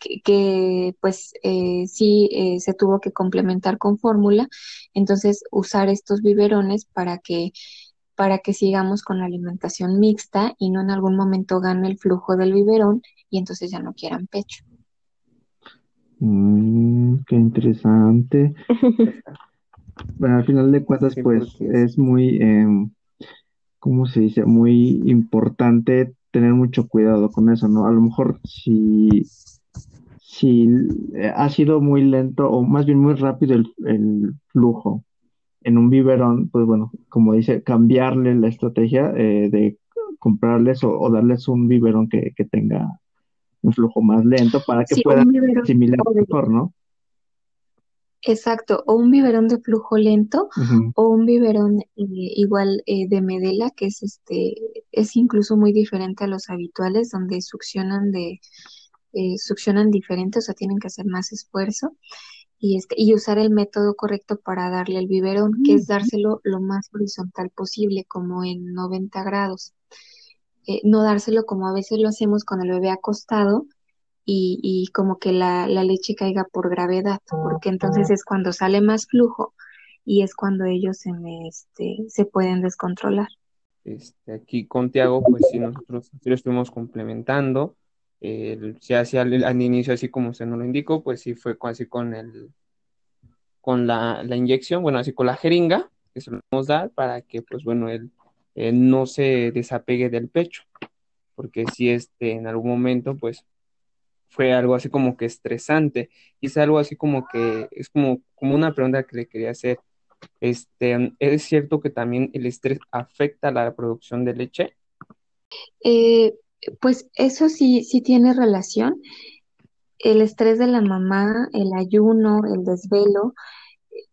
que, pues eh, sí eh, se tuvo que complementar con fórmula, entonces usar estos biberones para que para que sigamos con la alimentación mixta y no en algún momento gane el flujo del biberón y entonces ya no quieran pecho. Mm, qué interesante. Bueno, al final de cuentas, pues es muy, em, ¿cómo se dice? Muy importante tener mucho cuidado con eso, ¿no? A lo mejor si, si eh, ha sido muy lento o más bien muy rápido el, el flujo en un biberón, pues bueno, como dice, cambiarle la estrategia eh, de comprarles o, darles un biberón que, que tenga un flujo más lento para que puedan asimilar mejor, ¿no? Exacto, o un biberón de flujo lento o un biberón eh, igual eh, de medela, que es este, es incluso muy diferente a los habituales, donde succionan de, eh, succionan diferente, o sea, tienen que hacer más esfuerzo y este, y usar el método correcto para darle el biberón, que es dárselo lo más horizontal posible, como en 90 grados. no dárselo como a veces lo hacemos con el bebé acostado, y, como que la, leche caiga por gravedad, porque entonces es cuando sale más flujo y es cuando ellos se, este, se pueden descontrolar. Este, aquí con Tiago, pues sí, nosotros lo estuvimos complementando. se hacía al, inicio así como se nos lo indicó, pues sí fue así con el con la, inyección, bueno, así con la jeringa, que se lo vamos a dar para que, pues bueno, él, él no se desapegue del pecho, porque si este en algún momento, pues fue algo así como que estresante. Y es algo así como que es como, como una pregunta que le quería hacer. Este, ¿Es cierto que también el estrés afecta la producción de leche? Eh, pues eso sí, sí tiene relación. El estrés de la mamá, el ayuno, el desvelo,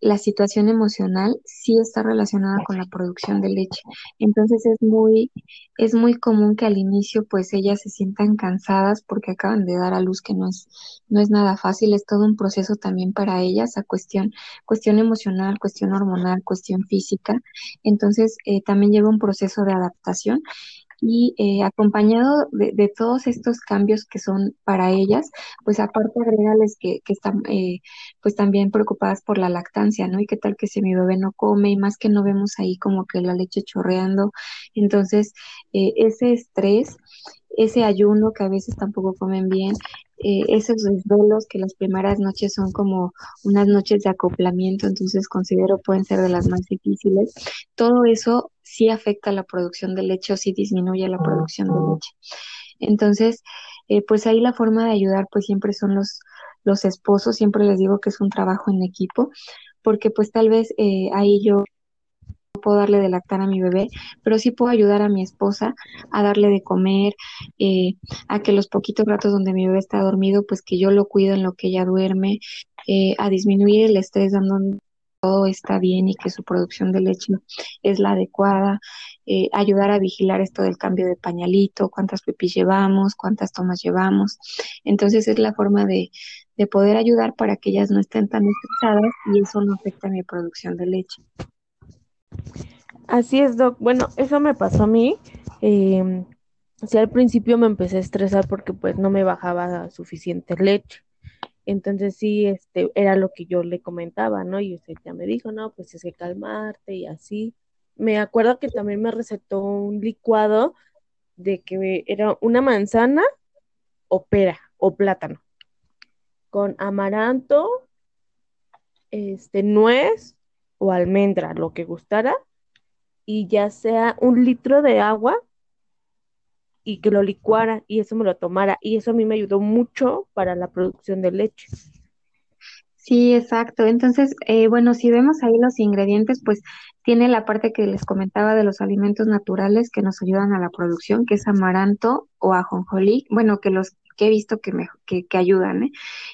la situación emocional sí está relacionada con la producción de leche. Entonces es muy, es muy común que al inicio pues ellas se sientan cansadas porque acaban de dar a luz que no es, no es nada fácil, es todo un proceso también para ellas, a cuestión, cuestión emocional, cuestión hormonal, cuestión física. Entonces eh, también lleva un proceso de adaptación y eh, acompañado de, todos estos cambios que son para ellas, pues aparte agregarles que, que están eh, pues también preocupadas por la lactancia, ¿no? Y qué tal que si mi bebé no come y más que no vemos ahí como que la leche chorreando, entonces eh, ese estrés ese ayuno que a veces tampoco comen bien, eh, esos desvelos que las primeras noches son como unas noches de acoplamiento, entonces considero pueden ser de las más difíciles. Todo eso sí afecta la producción de leche o sí disminuye la producción de leche. Entonces, eh, pues ahí la forma de ayudar pues siempre son los, los esposos, siempre les digo que es un trabajo en equipo, porque pues tal vez eh, ahí yo puedo darle de lactar a mi bebé, pero sí puedo ayudar a mi esposa a darle de comer, eh, a que los poquitos ratos donde mi bebé está dormido, pues que yo lo cuido en lo que ella duerme, eh, a disminuir el estrés dando todo está bien y que su producción de leche es la adecuada, eh, ayudar a vigilar esto del cambio de pañalito, cuántas pipis llevamos, cuántas tomas llevamos. Entonces es la forma de, de poder ayudar para que ellas no estén tan estresadas y eso no afecta a mi producción de leche. Así es, Doc. Bueno, eso me pasó a mí. Eh, sí, al principio me empecé a estresar porque pues no me bajaba suficiente leche. Entonces sí, este, era lo que yo le comentaba, ¿no? Y usted ya me dijo, no, pues es que calmarte y así. Me acuerdo que también me recetó un licuado de que era una manzana o pera o plátano con amaranto, este, nuez o almendra, lo que gustara, y ya sea un litro de agua y que lo licuara y eso me lo tomara. Y eso a mí me ayudó mucho para la producción de leche. Sí, exacto. Entonces, eh, bueno, si vemos ahí los ingredientes, pues tiene la parte que les comentaba de los alimentos naturales que nos ayudan a la producción, que es amaranto o ajonjolí, bueno, que los que he visto que, me, que, ayudan, ¿eh?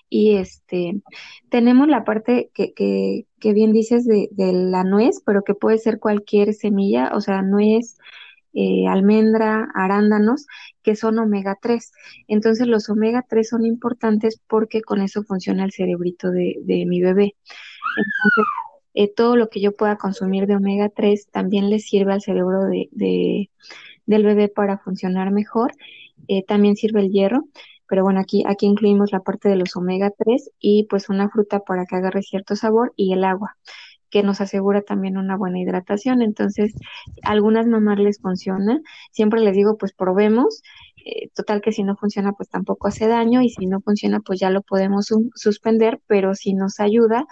Y este, tenemos la parte que, que, que bien dices de, la nuez, pero que puede ser cualquier semilla, o sea, nuez, eh, almendra, arándanos, que son omega 3. Entonces los omega 3 son importantes porque con eso funciona el cerebrito de, mi bebé. Entonces, eh, todo lo que yo pueda consumir de omega 3 también le sirve al cerebro de del bebé para funcionar mejor. Eh, también sirve el hierro pero bueno, aquí, aquí incluimos la parte de los omega 3 y pues una fruta para que agarre cierto sabor y el agua que nos asegura también una buena hidratación. Entonces, a algunas mamás les funciona. Siempre les digo, pues probemos. Eh, total que si no funciona, pues tampoco hace daño y si no funciona, pues ya lo podemos suspender, pero si nos ayuda,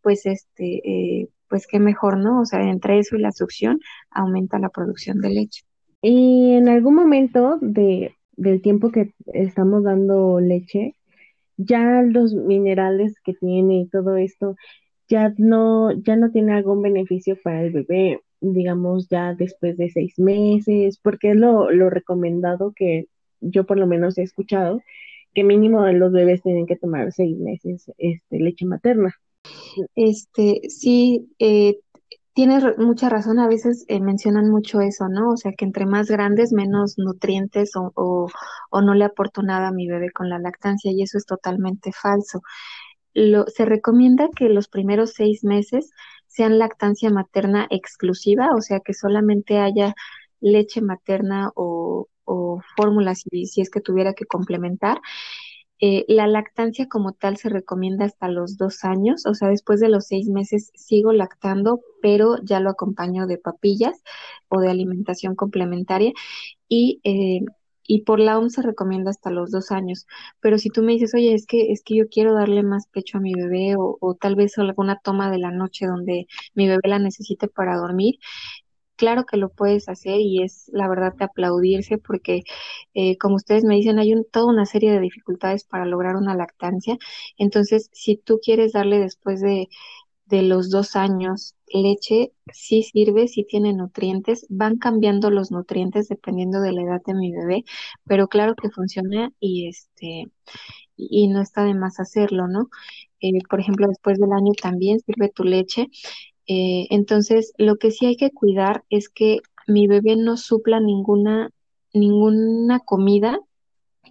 pues este, eh, pues qué mejor, ¿no? O sea, entre eso y la succión aumenta la producción de leche. Y en algún momento de, del tiempo que estamos dando leche, ya los minerales que tiene y todo esto, ya no, ya no tiene algún beneficio para el bebé, digamos, ya después de seis meses, porque es lo, lo recomendado que yo por lo menos he escuchado, que mínimo los bebés tienen que tomar seis meses este, leche materna. Este, sí, eh, tienes mucha razón, a veces eh, mencionan mucho eso, ¿no? O sea, que entre más grandes, menos nutrientes o, o, o, no le aporto nada a mi bebé con la lactancia y eso es totalmente falso se recomienda que los primeros seis meses sean lactancia materna exclusiva, o sea que solamente haya leche materna o, o fórmula si, si, es que tuviera que complementar. Eh, la lactancia como tal se recomienda hasta los dos años, o sea, después de los seis meses sigo lactando, pero ya lo acompaño de papillas o de alimentación complementaria. Y eh, y por la OMS se recomienda hasta los dos años. Pero si tú me dices, oye, es que, es que yo quiero darle más pecho a mi bebé o, o tal vez alguna toma de la noche donde mi bebé la necesite para dormir, claro que lo puedes hacer y es la verdad de aplaudirse porque eh, como ustedes me dicen hay un, toda una serie de dificultades para lograr una lactancia entonces si tú quieres darle después de de los dos años, leche sí sirve, sí tiene nutrientes, van cambiando los nutrientes dependiendo de la edad de mi bebé, pero claro que funciona y este y no está de más hacerlo, ¿no? Eh, por ejemplo, después del año también sirve tu leche. Eh, entonces, lo que sí hay que cuidar es que mi bebé no supla ninguna, ninguna comida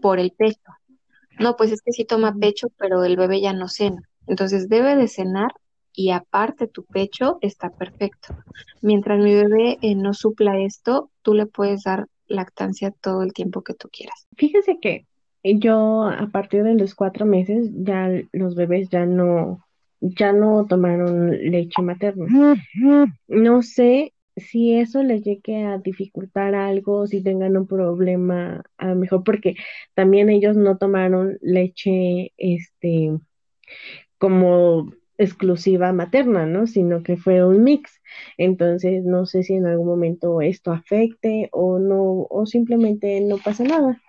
por el pecho. No, pues es que sí toma pecho, pero el bebé ya no cena. Entonces debe de cenar y aparte tu pecho, está perfecto. Mientras mi bebé eh, no supla esto, tú le puedes dar lactancia todo el tiempo que tú quieras. Fíjese que yo a partir de los cuatro meses ya los bebés ya no ya no tomaron leche materna. No sé si eso les llegue a dificultar algo, si tengan un problema, a lo mejor porque también ellos no tomaron leche, este, como exclusiva materna, ¿no? Sino que fue un mix. Entonces, no sé si en algún momento esto afecte o no, o simplemente no pasa nada.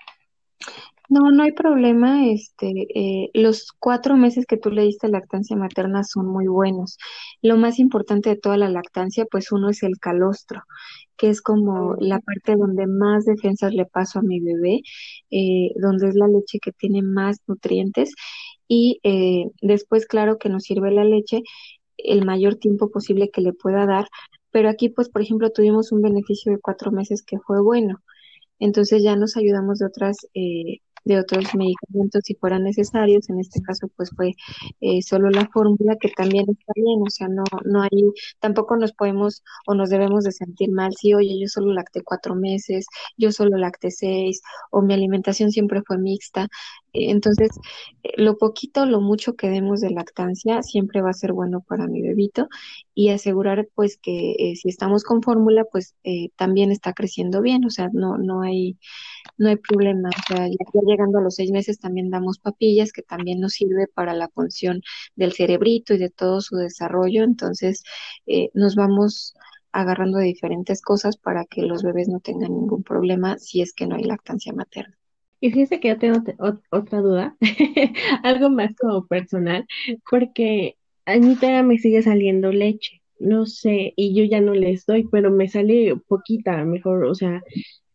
No, no hay problema. Este, eh, los cuatro meses que tú le diste lactancia materna son muy buenos. Lo más importante de toda la lactancia, pues uno es el calostro, que es como la parte donde más defensas le paso a mi bebé, eh, donde es la leche que tiene más nutrientes y eh, después, claro, que nos sirve la leche el mayor tiempo posible que le pueda dar, pero aquí, pues, por ejemplo, tuvimos un beneficio de cuatro meses que fue bueno. Entonces ya nos ayudamos de otras eh, de otros medicamentos si fueran necesarios. En este caso, pues fue eh, solo la fórmula que también está bien, o sea, no, no hay, tampoco nos podemos o nos debemos de sentir mal si, oye, yo solo lacté cuatro meses, yo solo lacté seis, o mi alimentación siempre fue mixta. Eh, entonces, eh, lo poquito, lo mucho que demos de lactancia siempre va a ser bueno para mi bebito y asegurar pues que si estamos con fórmula, pues también está creciendo bien, o sea, no, no hay no hay problema. O sea, ya llegando a los seis meses también damos papillas, que también nos sirve para la función del cerebrito y de todo su desarrollo. Entonces, eh, nos vamos agarrando de diferentes cosas para que los bebés no tengan ningún problema si es que no hay lactancia materna. Y fíjese que yo tengo otra duda, algo más como personal, porque a mí todavía me sigue saliendo leche, no sé, y yo ya no les doy, pero me sale poquita, mejor, o sea,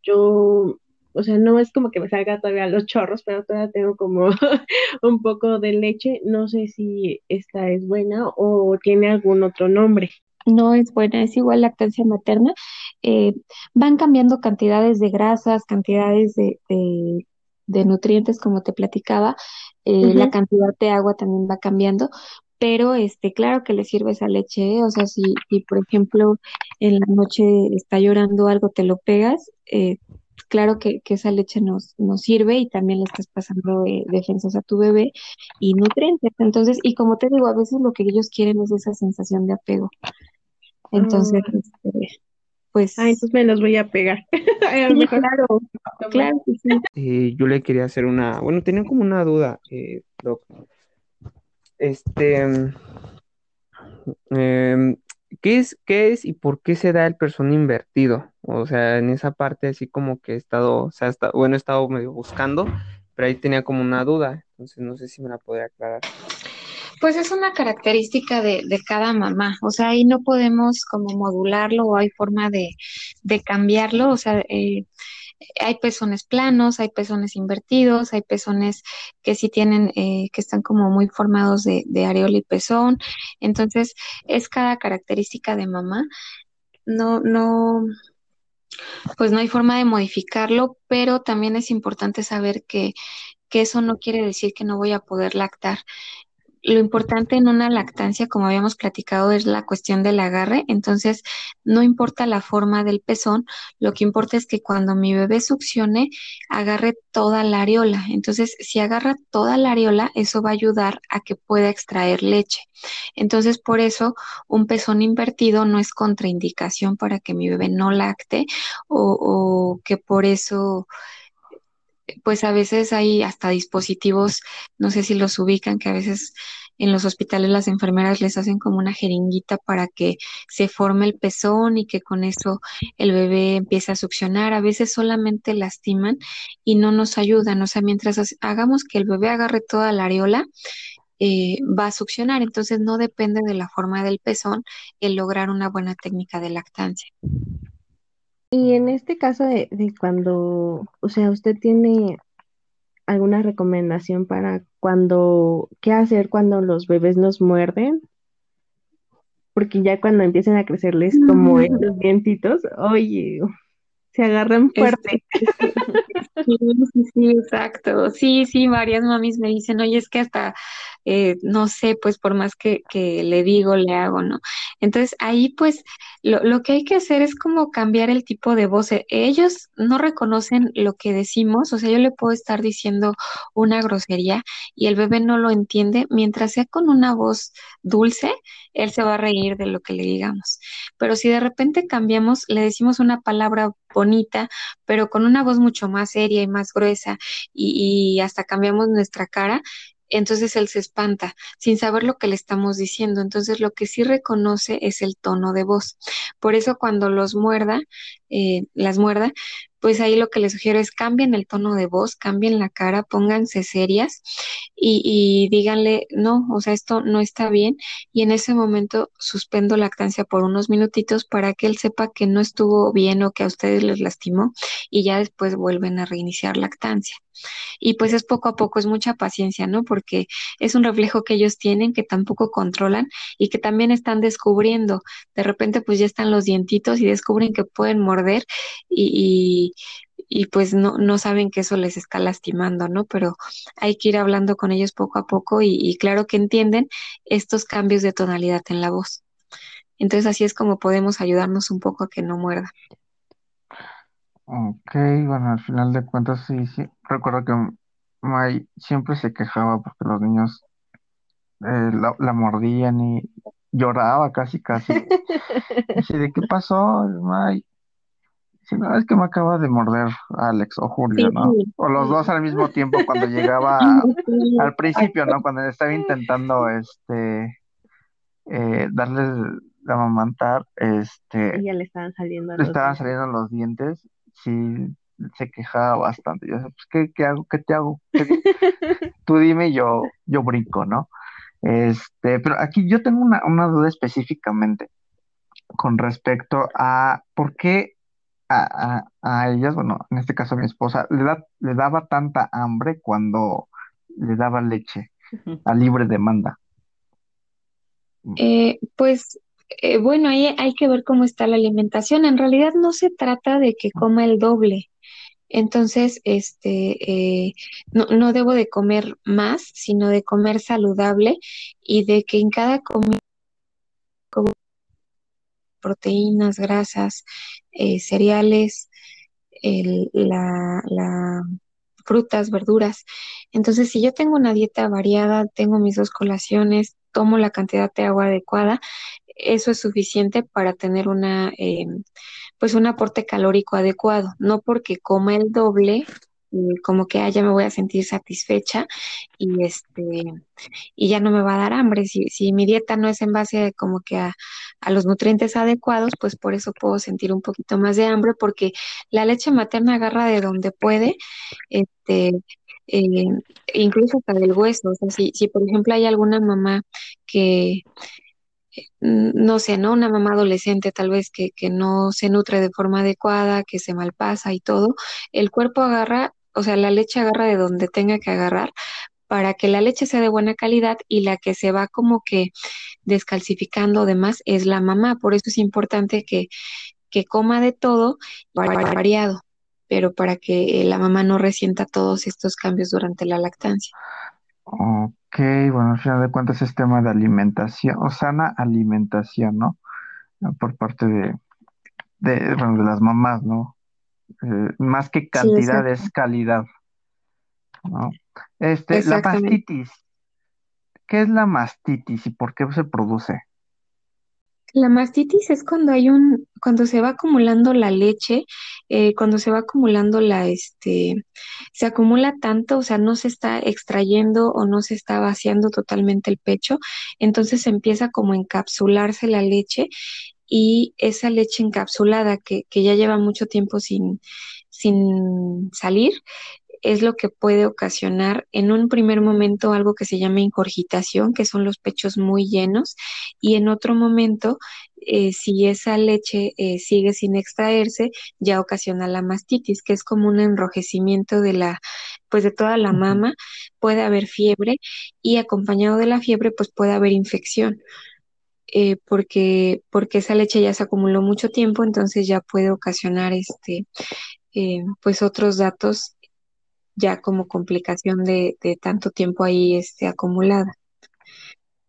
yo o sea, no es como que me salga todavía los chorros, pero todavía tengo como un poco de leche. No sé si esta es buena o tiene algún otro nombre. No es buena, es igual lactancia materna. Eh, van cambiando cantidades de grasas, cantidades de, de, nutrientes, como te platicaba. Eh, la cantidad de agua también va cambiando, pero este, claro que le sirve esa leche, ¿eh? o sea, si, si, por ejemplo en la noche está llorando algo, te lo pegas, eh, claro que, que esa leche nos, nos sirve y también le estás pasando eh, defensas a tu bebé y nutrientes. Entonces, y como te digo, a veces lo que ellos quieren es esa sensación de apego. Entonces, Ah. este, pues, Ah, entonces me los voy a pegar. A lo sí, mejor claro, claro que sí. Eh, yo le quería hacer una, bueno, tenía como una duda, eh, Doc. Este, mm, em, ¿qué es, qué es y por qué se da el pezón invertido? O sea, en esa parte así como que he estado, o sea, está, bueno, he estado medio buscando, pero ahí tenía como una duda, entonces no sé si me la podría aclarar. Pues es una característica de, de cada mamá, o sea, ahí no podemos como modularlo o hay forma de, de cambiarlo, o sea, eh, hay pezones planos, hay pezones invertidos, hay pezones que sí tienen, eh, que están como muy formados de, de areola y pezón, entonces es cada característica de mamá, no, no, pues no hay forma de modificarlo, pero también es importante saber que, que eso no quiere decir que no voy a poder lactar. Lo importante en una lactancia, como habíamos platicado, es la cuestión del agarre. Entonces, no importa la forma del pezón, lo que importa es que cuando mi bebé succione, agarre toda la areola. Entonces, si agarra toda la areola, eso va a ayudar a que pueda extraer leche. Entonces, por eso, un pezón invertido no es contraindicación para que mi bebé no lacte o, o que por eso pues a veces hay hasta dispositivos, no sé si los ubican, que a veces en los hospitales las enfermeras les hacen como una jeringuita para que se forme el pezón y que con eso el bebé empiece a succionar. A veces solamente lastiman y no nos ayudan. O sea, mientras ha- hagamos que el bebé agarre toda la areola, eh, va a succionar. Entonces no depende de la forma del pezón el lograr una buena técnica de lactancia. Y en este caso de, de cuando, o sea, usted tiene alguna recomendación para cuando, qué hacer cuando los bebés nos muerden, porque ya cuando empiezan a crecerles como Mm. estos dientitos, oye, se agarran fuerte. Este, Sí, sí, sí, exacto. Sí, sí, varias mamis me dicen, oye, es que hasta, eh, no sé, pues por más que, le digo, le hago, ¿no? Entonces ahí pues lo, lo que hay que hacer es como cambiar el tipo de voz. Ellos no reconocen lo que decimos, o sea, yo le puedo estar diciendo una grosería y el bebé no lo entiende, mientras sea con una voz dulce, él se va a reír de lo que le digamos. Pero si de repente cambiamos, le decimos una palabra bonita, pero con una voz mucho más seria y más gruesa y hasta cambiamos nuestra cara, entonces él se espanta sin saber lo que le estamos diciendo. Entonces lo que sí reconoce es el tono de voz. Por eso cuando los muerda, eh, las muerda, pues ahí lo que les sugiero es cambien el tono de voz, cambien la cara, pónganse serias y, y díganle, no, o sea, esto no está bien y en ese momento suspendo lactancia por unos minutitos para que él sepa que no estuvo bien o que a ustedes les lastimó y ya después vuelven a reiniciar lactancia. Y pues es poco a poco, es mucha paciencia, ¿no? Porque es un reflejo que ellos tienen, que tampoco controlan y que también están descubriendo. De repente pues ya están los dientitos y descubren que pueden morder y, y, y pues no, no saben que eso les está lastimando, ¿no? Pero hay que ir hablando con ellos poco a poco y, y claro que entienden estos cambios de tonalidad en la voz. Entonces así es como podemos ayudarnos un poco a que no muerda. Ok, bueno, al final de cuentas sí, sí. Recuerdo que May siempre se quejaba porque los niños eh, la, la mordían y lloraba casi, casi. Así de, ¿qué pasó, May? Si no, es que me acaba de morder Alex o Julio, ¿no? Sí, O los dos al mismo tiempo cuando llegaba al principio, ¿no? Cuando estaba intentando, este, eh, darles de amamantar, este, Y ya le estaban saliendo le estaban saliendo los dientes, sí, se quejaba bastante. Yo pues, ¿qué, qué hago? ¿Qué te hago? ¿Qué di- Tú dime y yo, yo brinco, ¿no? Este, pero aquí yo tengo una, una duda específicamente con respecto a por qué a, a, a ellas, bueno, en este caso a mi esposa, le da, le daba tanta hambre cuando le daba leche a libre demanda. Eh, pues eh, bueno, ahí hay que ver cómo está la alimentación. En realidad no se trata de que coma el doble. Entonces, este, eh, no, no debo de comer más, sino de comer saludable y de que en cada comida como proteínas, grasas, eh, cereales, la frutas, verduras. Entonces, si yo tengo una dieta variada, tengo mis dos colaciones, tomo la cantidad de agua adecuada, eso es suficiente para tener una, eh, pues un aporte calórico adecuado, no porque coma el doble, como que ah, ya me voy a sentir satisfecha y este y ya no me va a dar hambre. Si, si mi dieta no es en base como que a, a, los nutrientes adecuados, pues por eso puedo sentir un poquito más de hambre, porque la leche materna agarra de donde puede, este, eh, incluso hasta del hueso. O sea, si, si por ejemplo hay alguna mamá que Mm, no sé, ¿no? Una mamá adolescente tal vez que, que no se nutre de forma adecuada, que se malpasa y todo, el cuerpo agarra, o sea, la leche agarra de donde tenga que agarrar para que la leche sea de buena calidad y la que se va como que descalcificando demás es la mamá. Por eso es importante que, que coma de todo variado, pero para que la mamá no resienta todos estos cambios durante la lactancia. Ok, bueno, al final de cuentas es tema de alimentación, o sana alimentación, ¿no? Por parte de, de, bueno, de las mamás, ¿no? Eh, más que cantidad es calidad, ¿no? Este, la mastitis. ¿Qué es la mastitis y por qué se produce? La mastitis es cuando hay un, cuando se va acumulando la leche, eh, cuando se va acumulando la, este, se acumula tanto, o sea, no se está extrayendo o no se está vaciando totalmente el pecho, entonces empieza como a encapsularse la leche y esa leche encapsulada que, que ya lleva mucho tiempo sin, sin salir, es lo que puede ocasionar en un primer momento algo que se llama ingurgitación, que son los pechos muy llenos, y en otro momento, eh, si esa leche eh, sigue sin extraerse, ya ocasiona la mastitis, que es como un enrojecimiento de la, pues de toda la mama, puede haber fiebre y acompañado de la fiebre, pues puede haber infección. Eh, porque, porque esa leche ya se acumuló mucho tiempo, entonces ya puede ocasionar este, pues otros datos ya como complicación de, tanto tiempo ahí este, acumulada.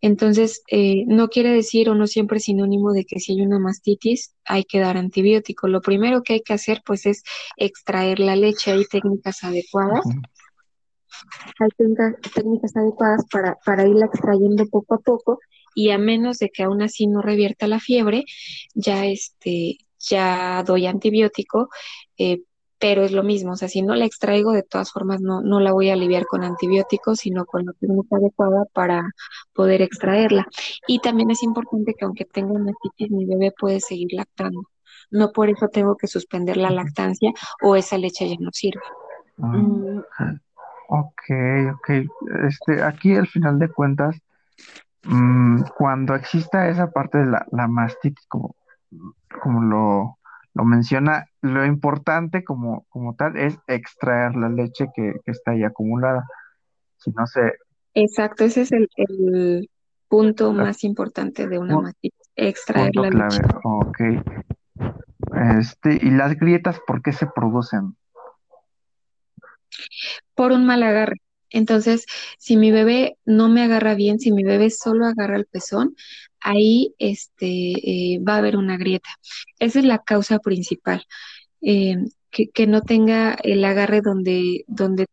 Entonces, eh, no quiere decir o no siempre es sinónimo de que si hay una mastitis hay que dar antibiótico. Lo primero que hay que hacer pues es extraer la leche. Hay técnicas adecuadas. Hay técnicas, adecuadas para, para irla extrayendo poco a poco y a menos de que aún así no revierta la fiebre, ya este, ya doy antibiótico eh, pero es lo mismo, o sea, si no la extraigo, de todas formas no, no la voy a aliviar con antibióticos, sino con la técnica adecuada para poder extraerla. Y también es importante que aunque tenga una citis, mi bebé puede seguir lactando. No por eso tengo que suspender la lactancia o esa leche ya no sirve. Ah, mm. ok, ok. Este, aquí al final de cuentas, mm, cuando exista esa parte de la, la mastitis, como, como lo lo menciona, lo importante como, como tal es extraer la leche que, está ahí acumulada. Si no se... Exacto, ese es el, punto más importante de una mastitis, extraer la clave. leche. Ok. Este, ¿y las grietas por qué se producen? Por un mal agarre. Entonces, si mi bebé no me agarra bien, si mi bebé solo agarra el pezón, ahí este, eh, va a haber una grieta. Esa es la causa principal. Eh, que, no tenga el agarre donde, donde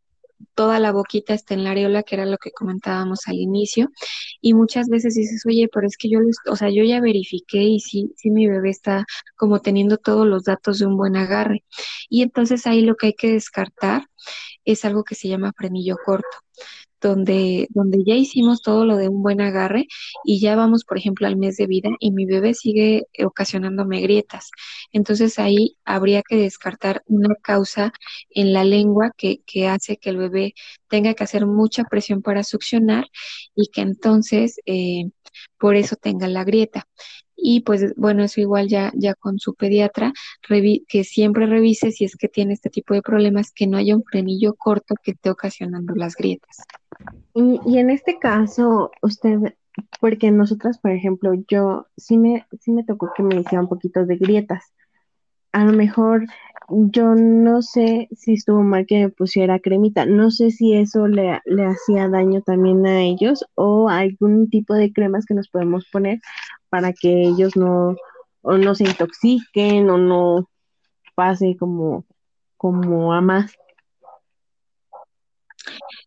toda la boquita está en la areola, que era lo que comentábamos al inicio, y muchas veces dices, oye, pero es que yo, o sea, yo ya verifiqué y sí, sí mi bebé está como teniendo todos los datos de un buen agarre. Y entonces ahí lo que hay que descartar es algo que se llama frenillo corto donde, donde ya hicimos todo lo de un buen agarre y ya vamos, por ejemplo, al mes de vida y mi bebé sigue ocasionándome grietas. Entonces ahí habría que descartar una causa en la lengua que, que hace que el bebé tenga que hacer mucha presión para succionar y que entonces eh, por eso tenga la grieta y pues bueno, eso igual ya, ya con su pediatra, que siempre revise si es que tiene este tipo de problemas, que no haya un frenillo corto que esté ocasionando las grietas. Y, en este caso, usted, porque nosotras, por ejemplo, yo sí me, sí me tocó que me hiciera un poquito de grietas. A lo mejor yo no sé si estuvo mal que me pusiera cremita. No sé si eso le, le hacía daño también a ellos o algún tipo de cremas que nos podemos poner para que ellos no, o no se intoxiquen o no pase como como a más.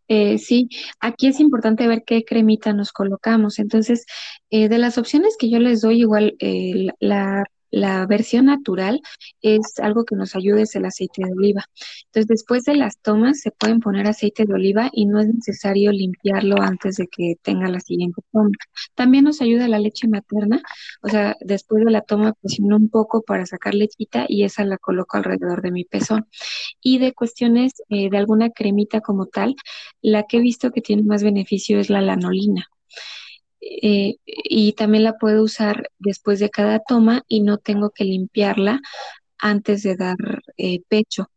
Eh, sí, aquí es importante ver qué cremita nos colocamos. Entonces, eh, de las opciones que yo les doy, igual eh, la la versión natural es algo que nos ayuda, es el aceite de oliva. Entonces, después de las tomas se pueden poner aceite de oliva y no es necesario limpiarlo antes de que tenga la siguiente toma. También nos ayuda la leche materna, o sea, después de la toma presiono un poco para sacar lechita y esa la coloco alrededor de mi pezón. Y de cuestiones eh, de alguna cremita como tal, la que he visto que tiene más beneficio es la lanolina. Eh, y también la puedo usar después de cada toma y no tengo que limpiarla antes de dar eh, pecho.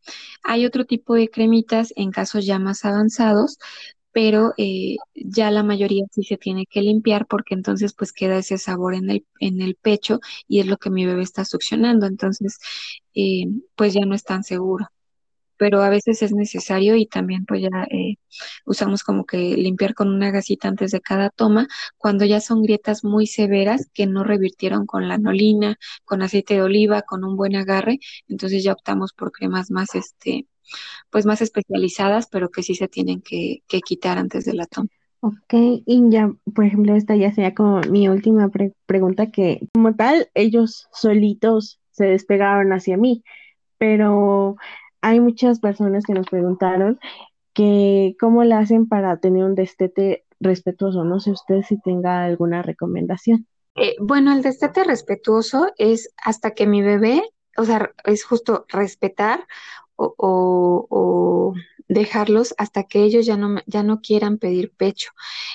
Hay otro tipo de cremitas en casos ya más avanzados, pero eh, ya la mayoría sí se tiene que limpiar porque entonces pues queda ese sabor en el, en el pecho y es lo que mi bebé está succionando, entonces pues ya no es tan seguro pero a veces es necesario y también pues ya eh, usamos como que limpiar con una gasita antes de cada toma cuando ya son grietas muy severas que no revirtieron con lanolina, con aceite de oliva, con un buen agarre, entonces ya optamos por cremas más este pues más especializadas, pero que sí se tienen que, quitar antes de la toma. Ok, y ya, por ejemplo, esta ya sería como mi última pregunta, que como tal, ellos solitos se despegaron hacia mí, pero hay muchas personas que nos preguntaron que cómo le hacen para tener un destete respetuoso. No sé usted si tenga alguna recomendación. Eh, bueno, el destete respetuoso es hasta que mi bebé, o sea, es justo respetar o, dejarlos hasta que ellos ya no, ya no quieran pedir pecho.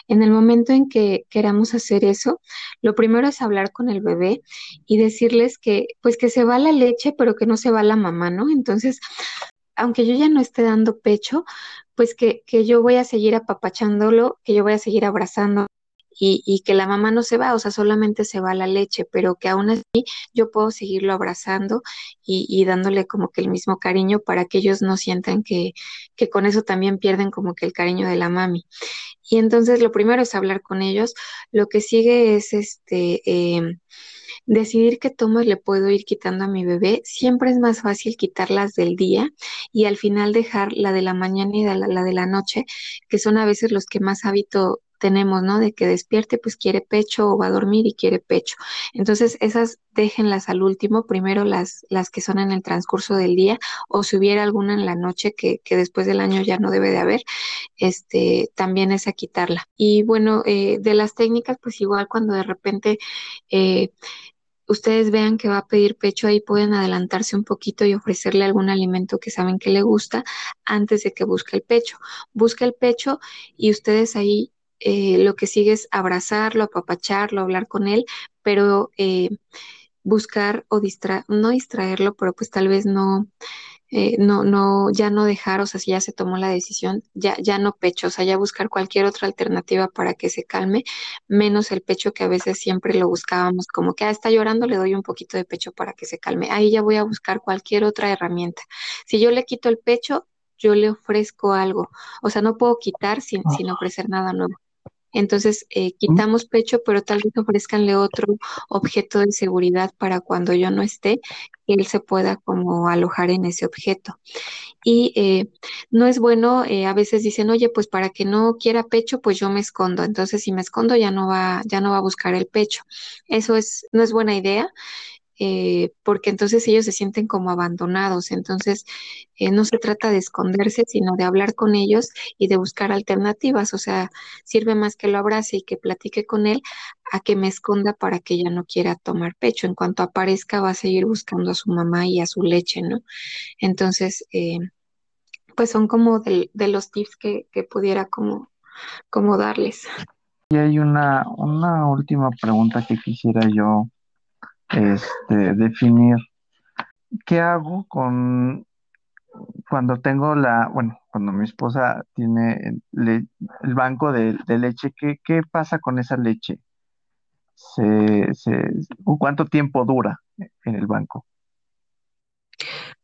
En el momento en que queramos hacer eso, lo primero es hablar con el bebé y decirles que, pues que se va la leche, pero que no se va la mamá, ¿no? Entonces, aunque yo ya no esté dando pecho, pues que, que yo voy a seguir apapachándolo, que yo voy a seguir abrazando y, que la mamá no se va, o sea, solamente se va la leche, pero que aún así yo puedo seguirlo abrazando y, dándole como que el mismo cariño para que ellos no sientan que, que con eso también pierden como que el cariño de la mami. Y entonces lo primero es hablar con ellos, lo que sigue es este... Em, decidir qué tomas le puedo ir quitando a mi bebé. Siempre es más fácil quitarlas del día y al final dejar la de la mañana y la, la de la noche, que son a veces los que más hábito tenemos, ¿no? De que despierte, pues quiere pecho o va a dormir y quiere pecho. Entonces, esas déjenlas al último, primero las, las que son en el transcurso del día, o si hubiera alguna en la noche que, que después del año ya no debe de haber, este, también es a quitarla. Y bueno, eh, de las técnicas, pues igual cuando de repente eh, ustedes vean que va a pedir pecho, ahí pueden adelantarse un poquito y ofrecerle algún alimento que saben que le gusta antes de que busque el pecho. Busca el pecho y ustedes ahí eh, lo que sigue es abrazarlo, apapacharlo, hablar con él, pero eh, buscar o distraer, no distraerlo, pero pues tal vez no, eh, no, no, ya no dejar, o sea, si ya se tomó la decisión, ya, ya no pecho, o sea, ya buscar cualquier otra alternativa para que se calme, menos el pecho que a veces siempre lo buscábamos, como que ah, está llorando, le doy un poquito de pecho para que se calme. Ahí ya voy a buscar cualquier otra herramienta. Si yo le quito el pecho, yo le ofrezco algo, o sea, no puedo quitar sin, sin ofrecer nada nuevo. Entonces, eh, quitamos pecho, pero tal vez ofrezcanle otro objeto de seguridad para cuando yo no esté, que él se pueda como alojar en ese objeto. Y eh, no es bueno, eh, a veces dicen, oye, pues para que no quiera pecho, pues yo me escondo. Entonces, si me escondo, ya no va, ya no va a buscar el pecho. Eso es, no es buena idea. Eh, porque entonces ellos se sienten como abandonados. Entonces, eh, no se trata de esconderse, sino de hablar con ellos y de buscar alternativas. O sea, sirve más que lo abrace y que platique con él a que me esconda para que ella no quiera tomar pecho. En cuanto aparezca, va a seguir buscando a su mamá y a su leche, ¿no? Entonces, eh, pues son como de, los tips que, pudiera como, como darles. Y hay una, una última pregunta que quisiera yo este, definir qué hago con cuando tengo la, bueno, cuando mi esposa tiene el, banco de, leche, ¿qué, ¿qué, pasa con esa leche? Se, se, ¿Cuánto tiempo dura en el banco?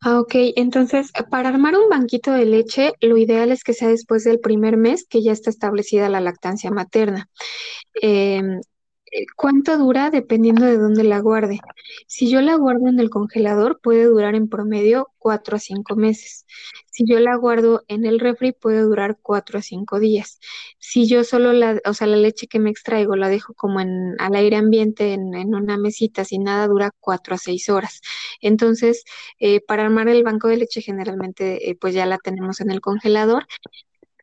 Ah, ok, entonces para armar un banquito de leche, lo ideal es que sea después del primer mes que ya está establecida la lactancia materna. Em, ¿Cuánto dura? Dependiendo de dónde la guarde. Si yo la guardo en el congelador, puede durar en promedio 4 a 5 meses. Si yo la guardo en el refri, puede durar 4 a 5 días. Si yo solo la, o sea, la leche que me extraigo la dejo como en, al aire ambiente, en, una mesita, sin nada, dura 4 a 6 horas. Entonces, eh, para armar el banco de leche, generalmente, eh, pues ya la tenemos en el congelador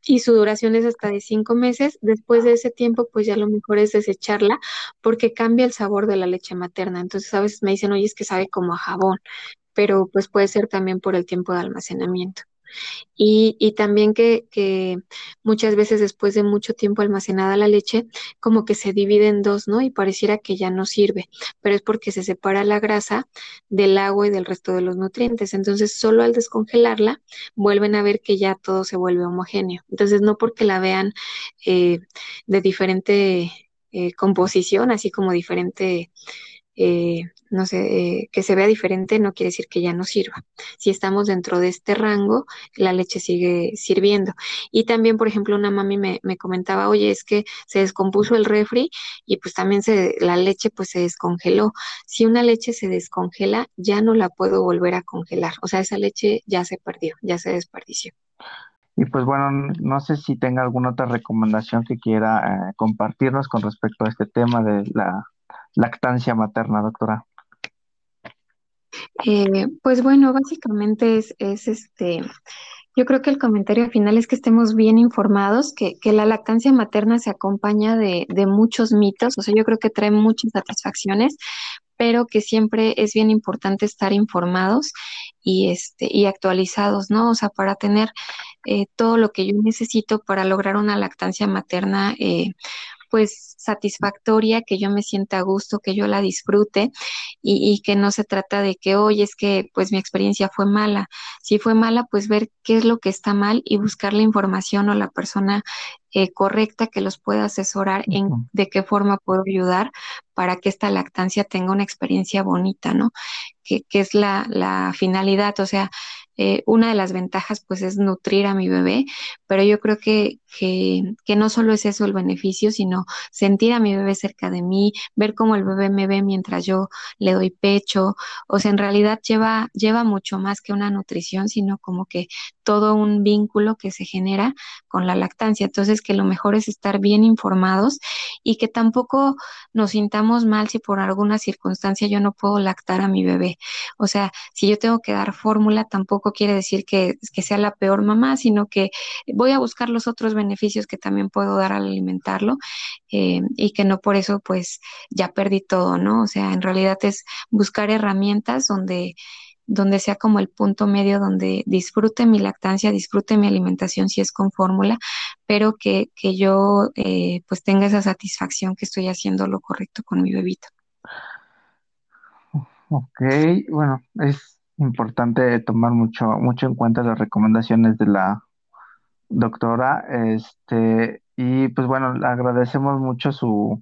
y su duración es hasta de cinco meses. Después de ese tiempo, pues ya lo mejor es desecharla porque cambia el sabor de la leche materna. Entonces a veces me dicen, oye, es que sabe como a jabón, pero pues puede ser también por el tiempo de almacenamiento. Y, también que, que, muchas veces después de mucho tiempo almacenada la leche, como que se divide en dos, ¿no? Y pareciera que ya no sirve, pero es porque se separa la grasa del agua y del resto de los nutrientes. Entonces, solo al descongelarla, vuelven a ver que ya todo se vuelve homogéneo. Entonces, no porque la vean eh, de diferente eh, composición, así como diferente eh, no sé, eh, que se vea diferente no quiere decir que ya no sirva. Si estamos dentro de este rango, la leche sigue sirviendo. Y también, por ejemplo, una mami me, me comentaba, oye, es que se descompuso el refri y pues también se, la leche pues se descongeló. Si una leche se descongela, ya no la puedo volver a congelar. O sea, esa leche ya se perdió, ya se desperdició. Y pues bueno, no sé si tenga alguna otra recomendación que quiera eh, compartirnos con respecto a este tema de la lactancia materna, doctora. Eh, pues bueno, básicamente es, es este, yo creo que el comentario final es que estemos bien informados, que, que la lactancia materna se acompaña de, de, muchos mitos, o sea, yo creo que trae muchas satisfacciones, pero que siempre es bien importante estar informados y, este, y actualizados, ¿no? O sea, para tener eh, todo lo que yo necesito para lograr una lactancia materna, eh, pues satisfactoria, que yo me sienta a gusto, que yo la disfrute y, y, que no se trata de que, hoy es que pues mi experiencia fue mala. Si fue mala, pues ver qué es lo que está mal y buscar la información o la persona eh, correcta que los pueda asesorar en de qué forma puedo ayudar para que esta lactancia tenga una experiencia bonita, ¿no? Que, que es la, la finalidad, o sea, eh, una de las ventajas pues es nutrir a mi bebé, pero yo creo que, que, no solo es eso el beneficio, sino sentir a mi bebé cerca de mí, ver cómo el bebé me ve mientras yo le doy pecho, o sea, en realidad lleva, lleva mucho más que una nutrición, sino como que todo un vínculo que se genera con la lactancia. Entonces, que lo mejor es estar bien informados y que tampoco nos sintamos mal si por alguna circunstancia yo no puedo lactar a mi bebé. O sea, si yo tengo que dar fórmula, tampoco quiere decir que, que, sea la peor mamá, sino que voy a buscar los otros beneficios que también puedo dar al alimentarlo eh, y que no por eso pues ya perdí todo, ¿no? O sea, en realidad es buscar herramientas donde donde sea como el punto medio donde disfrute mi lactancia, disfrute mi alimentación si es con fórmula, pero que, que yo eh, pues tenga esa satisfacción que estoy haciendo lo correcto con mi bebito. Ok, bueno, es importante tomar mucho, mucho en cuenta las recomendaciones de la doctora, este, y pues bueno, le agradecemos mucho su,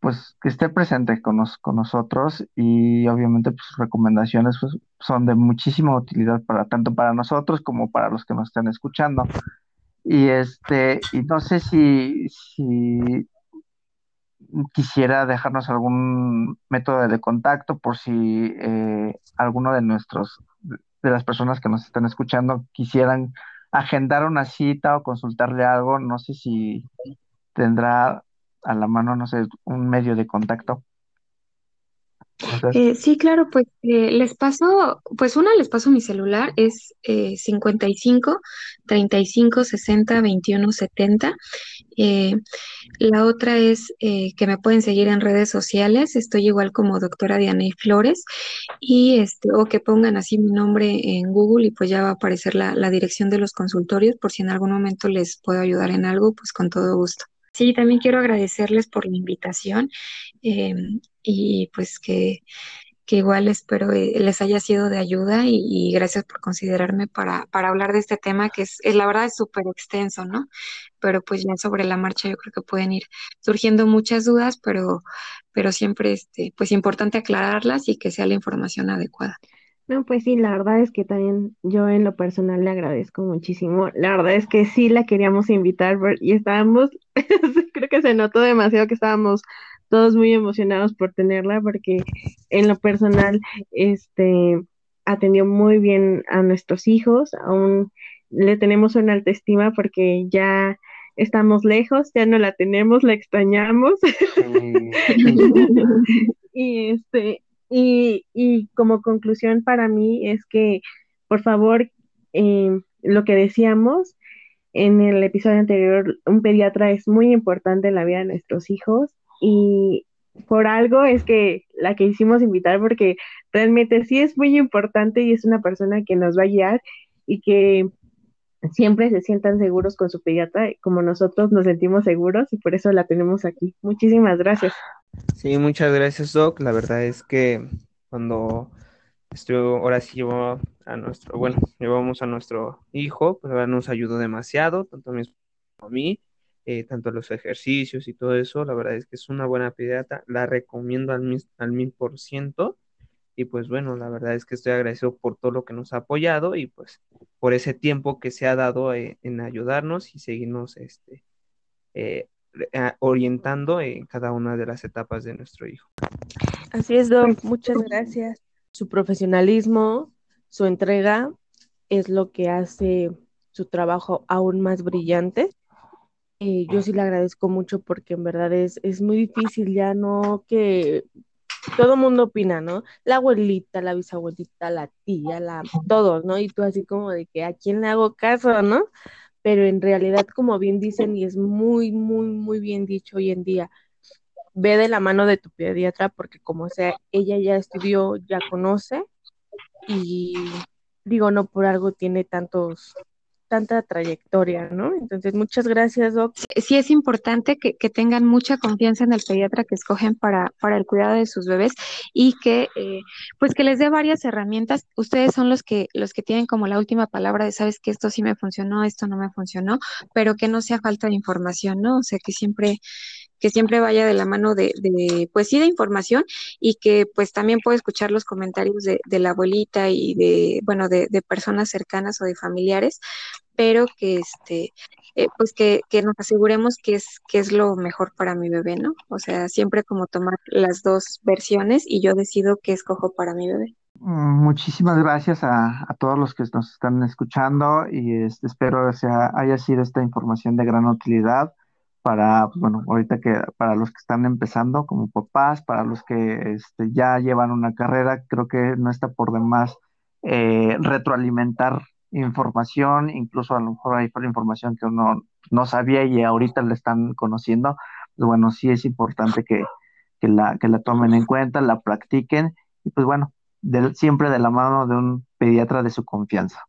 pues que esté presente con, nos, con nosotros y obviamente pues, sus recomendaciones pues, son de muchísima utilidad para tanto para nosotros como para los que nos están escuchando. Y este, y no sé si, si quisiera dejarnos algún método de contacto por si eh, alguno de nuestros, de las personas que nos están escuchando quisieran agendar una cita o consultarle algo, no sé si tendrá a la mano, no sé, un medio de contacto. Eh, sí, claro, pues eh, les paso, pues una les paso mi celular, es eh, 55 35 60 21 70. La otra es eh, que me pueden seguir en redes sociales, estoy igual como doctora Diana Flores, y este, o que pongan así mi nombre en Google y pues ya va a aparecer la, la dirección de los consultorios, por si en algún momento les puedo ayudar en algo, pues con todo gusto. Sí, también quiero agradecerles por la invitación eh, y pues que, que, igual espero eh, les haya sido de ayuda y, gracias por considerarme para, para, hablar de este tema que es, es la verdad es súper extenso, ¿no? Pero pues ya sobre la marcha yo creo que pueden ir surgiendo muchas dudas, pero, pero siempre este, pues importante aclararlas y que sea la información adecuada. No, pues sí, la verdad es que también yo en lo personal le agradezco muchísimo. La verdad es que sí la queríamos invitar y estábamos, creo que se notó demasiado que estábamos todos muy emocionados por tenerla porque en lo personal, este, atendió muy bien a nuestros hijos, aún le tenemos una alta estima porque ya estamos lejos, ya no la tenemos, la extrañamos. y este, y, y, como conclusión para mí es que, por favor, eh, lo que decíamos en el episodio anterior, un pediatra es muy importante en la vida de nuestros hijos y por algo es que la que hicimos invitar porque realmente sí es muy importante y es una persona que nos va a guiar y que siempre se sientan seguros con su pediatra, como nosotros nos sentimos seguros y por eso la tenemos aquí. Muchísimas gracias. Sí, muchas gracias, Doc. La verdad es que cuando estoy, ahora sí llevo a nuestro, bueno, llevamos a nuestro hijo, pues nos ayudó demasiado, tanto a mí como a mí, eh, tanto los ejercicios y todo eso. La verdad es que es una buena pediatra, la recomiendo al mil, por ciento. Y pues bueno, la verdad es que estoy agradecido por todo lo que nos ha apoyado y pues por ese tiempo que se ha dado eh, en ayudarnos y seguirnos este, eh, orientando en cada una de las etapas de nuestro hijo. Así es, Doc. Muchas gracias. Su profesionalismo, su entrega es lo que hace su trabajo aún más brillante. Eh, yo sí le agradezco mucho porque en verdad es, es muy difícil ya no que todo mundo opina, ¿no? La abuelita, la bisabuelita, la tía, la, todos, ¿no? Y tú así como de que a quién le hago caso, ¿no? Pero en realidad, como bien dicen, y es muy, muy, muy bien dicho hoy en día, ve de la mano de tu pediatra porque como sea, ella ya estudió, ya conoce y digo, no por algo tiene tantos tanta trayectoria, ¿no? Entonces, muchas gracias, Doc. Sí es importante que, tengan mucha confianza en el pediatra que escogen para, para el cuidado de sus bebés y que, eh, pues, que les dé varias herramientas. Ustedes son los que, los que tienen como la última palabra de, sabes que esto sí me funcionó, esto no me funcionó, pero que no sea falta de información, ¿no? O sea, que siempre que siempre vaya de la mano de, pues sí, de información y que pues también puede escuchar los comentarios de, la abuelita y de, bueno, de, personas cercanas o de familiares, pero que este, eh, pues que, que, nos aseguremos que es, que es lo mejor para mi bebé, ¿no? O sea, siempre como tomar las dos versiones y yo decido qué escojo para mi bebé. Muchísimas gracias a, a todos los que nos están escuchando y este, espero que haya sido esta información de gran utilidad para, pues, bueno, ahorita que para los que están empezando como papás, para los que este, ya llevan una carrera, creo que no está por demás eh, retroalimentar información, incluso a lo mejor hay información que uno no sabía y ahorita le están conociendo, pues bueno, sí es importante que, que, la, que la tomen en cuenta, la practiquen y pues bueno, siempre de la mano de un pediatra de su confianza.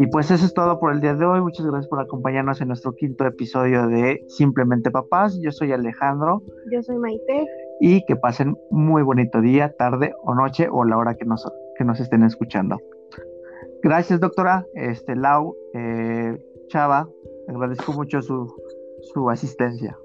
Y pues eso es todo por el día de hoy. Muchas gracias por acompañarnos en nuestro quinto episodio de Simplemente Papás. Yo soy Alejandro. Yo soy Maite. Y que pasen muy bonito día, tarde o noche o la hora que nos, que nos estén escuchando. Gracias, doctora. Este, Lau, eh, Chava, agradezco mucho su, su asistencia.